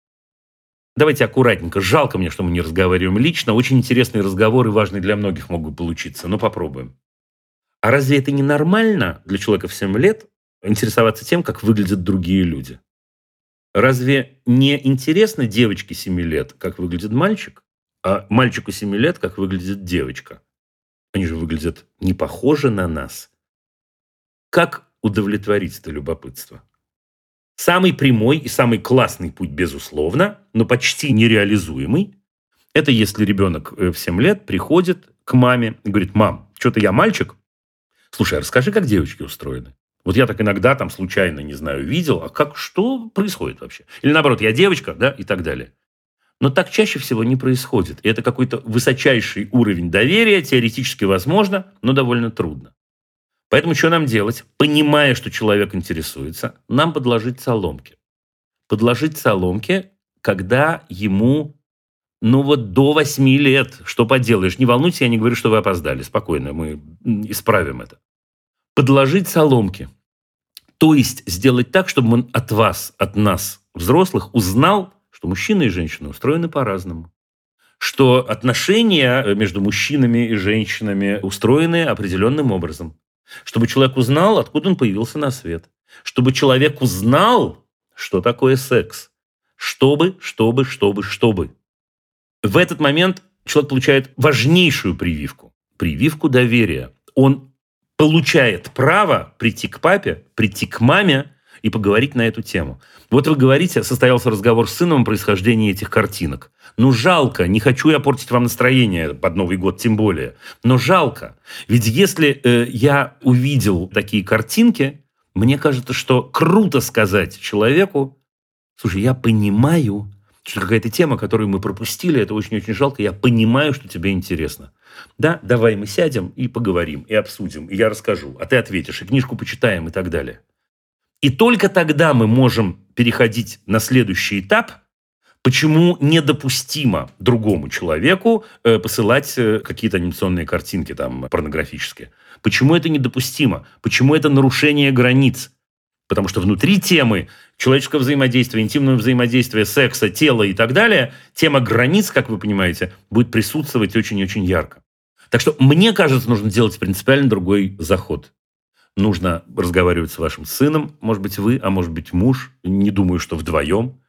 Давайте аккуратненько. Жалко мне, что мы не разговариваем лично. Очень интересные разговоры, важные для многих могут получиться. Но попробуем. А разве это не нормально для человека в 7 лет интересоваться тем, как выглядят другие люди? Разве не интересно девочке 7 лет, как выглядит мальчик, а мальчику 7 лет, как выглядит девочка? Они же выглядят не похожи на нас. Как удовлетворить это любопытство? Самый прямой и самый классный путь, безусловно, но почти нереализуемый, это если ребенок э, в 7 лет приходит к маме и говорит, мам, что-то я мальчик, слушай, а расскажи, как девочки устроены. Вот я так иногда там случайно, не знаю, видел, а как, что происходит вообще? Или наоборот, я девочка, да, и так далее. Но так чаще всего не происходит. И это какой-то высочайший уровень доверия, теоретически возможно, но довольно трудно. Поэтому что нам делать? Понимая, что человек интересуется, нам подложить соломки. Подложить соломки, когда ему ну вот до 8 лет, что поделаешь. Не волнуйтесь, я не говорю, что вы опоздали. Спокойно, мы исправим это. Подложить соломки. То есть сделать так, чтобы он от вас, от нас, взрослых, узнал, что мужчина и женщина устроены по-разному. что отношения э, между мужчинами и женщинами устроены определенным образом. Чтобы человек узнал, откуда он появился на свет. Чтобы человек узнал, что такое секс. Чтобы, чтобы, чтобы, чтобы. В этот момент человек получает важнейшую прививку. Прививку доверия. Он получает право прийти к папе, прийти к маме и поговорить на эту тему. Вот вы говорите, состоялся разговор с сыном о происхождении этих картинок. Ну, жалко, не хочу я портить вам настроение под Новый год, тем более. Но жалко. Ведь если э, я увидел такие картинки, мне кажется, что круто сказать человеку, слушай, я понимаю, что какая-то тема, которую мы пропустили, это очень-очень жалко, я понимаю, что тебе интересно. Да, давай мы сядем и поговорим, и обсудим, и я расскажу, а ты ответишь, и книжку почитаем и так далее. И только тогда мы можем переходить на следующий этап, почему недопустимо другому человеку э, посылать э, какие-то анимационные картинки там порнографические. Почему это недопустимо? Почему это нарушение границ? Потому что внутри темы человеческого взаимодействия, интимного взаимодействия, секса, тела и так далее, тема границ, как вы понимаете, будет присутствовать очень-очень ярко. Так что мне кажется, нужно делать принципиально другой заход нужно разговаривать с вашим сыном, может быть, вы, а может быть, муж, не думаю, что вдвоем.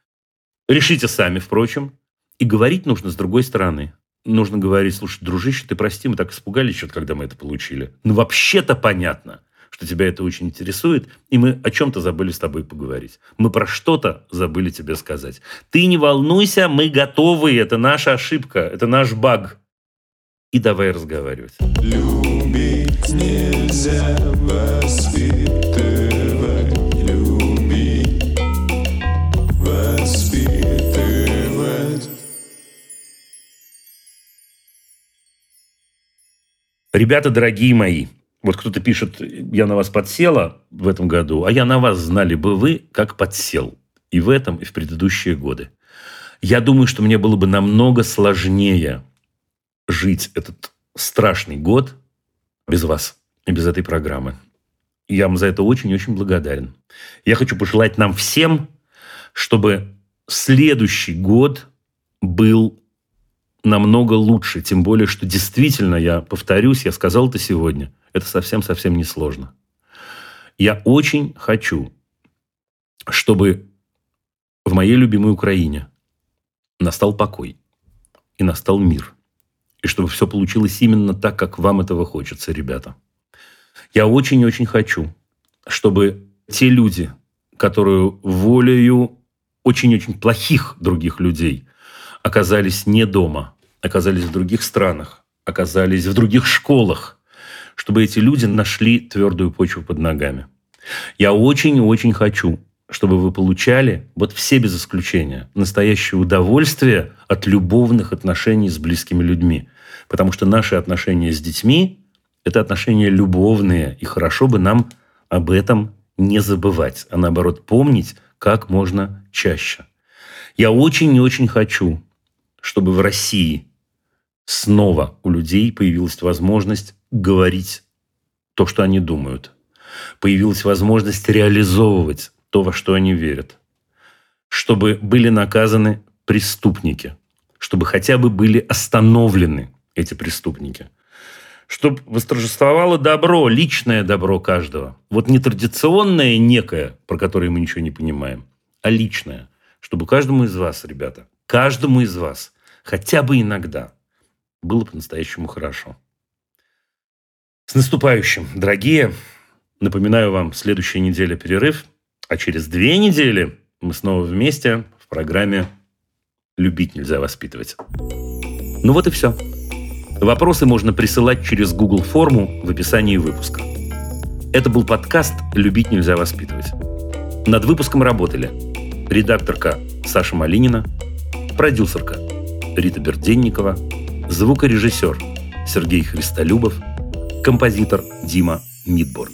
Решите сами, впрочем. И говорить нужно с другой стороны. Нужно говорить, слушай, дружище, ты прости, мы так испугались что-то, когда мы это получили. Ну, вообще-то понятно, что тебя это очень интересует, и мы о чем-то забыли с тобой поговорить. Мы про что-то забыли тебе сказать. Ты не волнуйся, мы готовы, это наша ошибка, это наш баг. И давай разговаривать. Любить Ребята, дорогие мои, вот кто-то пишет, я на вас подсела в этом году, а я на вас знали бы вы, как подсел. И в этом, и в предыдущие годы. Я думаю, что мне было бы намного сложнее жить этот страшный год без вас и без этой программы. Я вам за это очень-очень благодарен. Я хочу пожелать нам всем, чтобы следующий год был намного лучше. Тем более, что действительно, я повторюсь, я сказал это сегодня, это совсем-совсем не сложно. Я очень хочу, чтобы в моей любимой Украине настал покой и настал мир – и чтобы все получилось именно так, как вам этого хочется, ребята. Я очень-очень хочу, чтобы те люди, которые волею очень-очень плохих других людей оказались не дома, оказались в других странах, оказались в других школах, чтобы эти люди нашли твердую почву под ногами. Я очень-очень хочу, чтобы вы получали, вот все без исключения, настоящее удовольствие от любовных отношений с близкими людьми. Потому что наши отношения с детьми – это отношения любовные, и хорошо бы нам об этом не забывать, а наоборот помнить как можно чаще. Я очень и очень хочу, чтобы в России снова у людей появилась возможность говорить то, что они думают. Появилась возможность реализовывать то, во что они верят. Чтобы были наказаны преступники. Чтобы хотя бы были остановлены эти преступники. Чтобы восторжествовало добро, личное добро каждого. Вот не традиционное некое, про которое мы ничего не понимаем, а личное. Чтобы каждому из вас, ребята, каждому из вас хотя бы иногда было по-настоящему хорошо. С наступающим, дорогие! Напоминаю вам, следующая неделя перерыв, а через две недели мы снова вместе в программе «Любить нельзя воспитывать». Ну вот и все. Вопросы можно присылать через Google форму в описании выпуска. Это был подкаст «Любить нельзя воспитывать». Над выпуском работали редакторка Саша Малинина, продюсерка Рита Берденникова, звукорежиссер Сергей Христолюбов, композитор Дима Мидборн.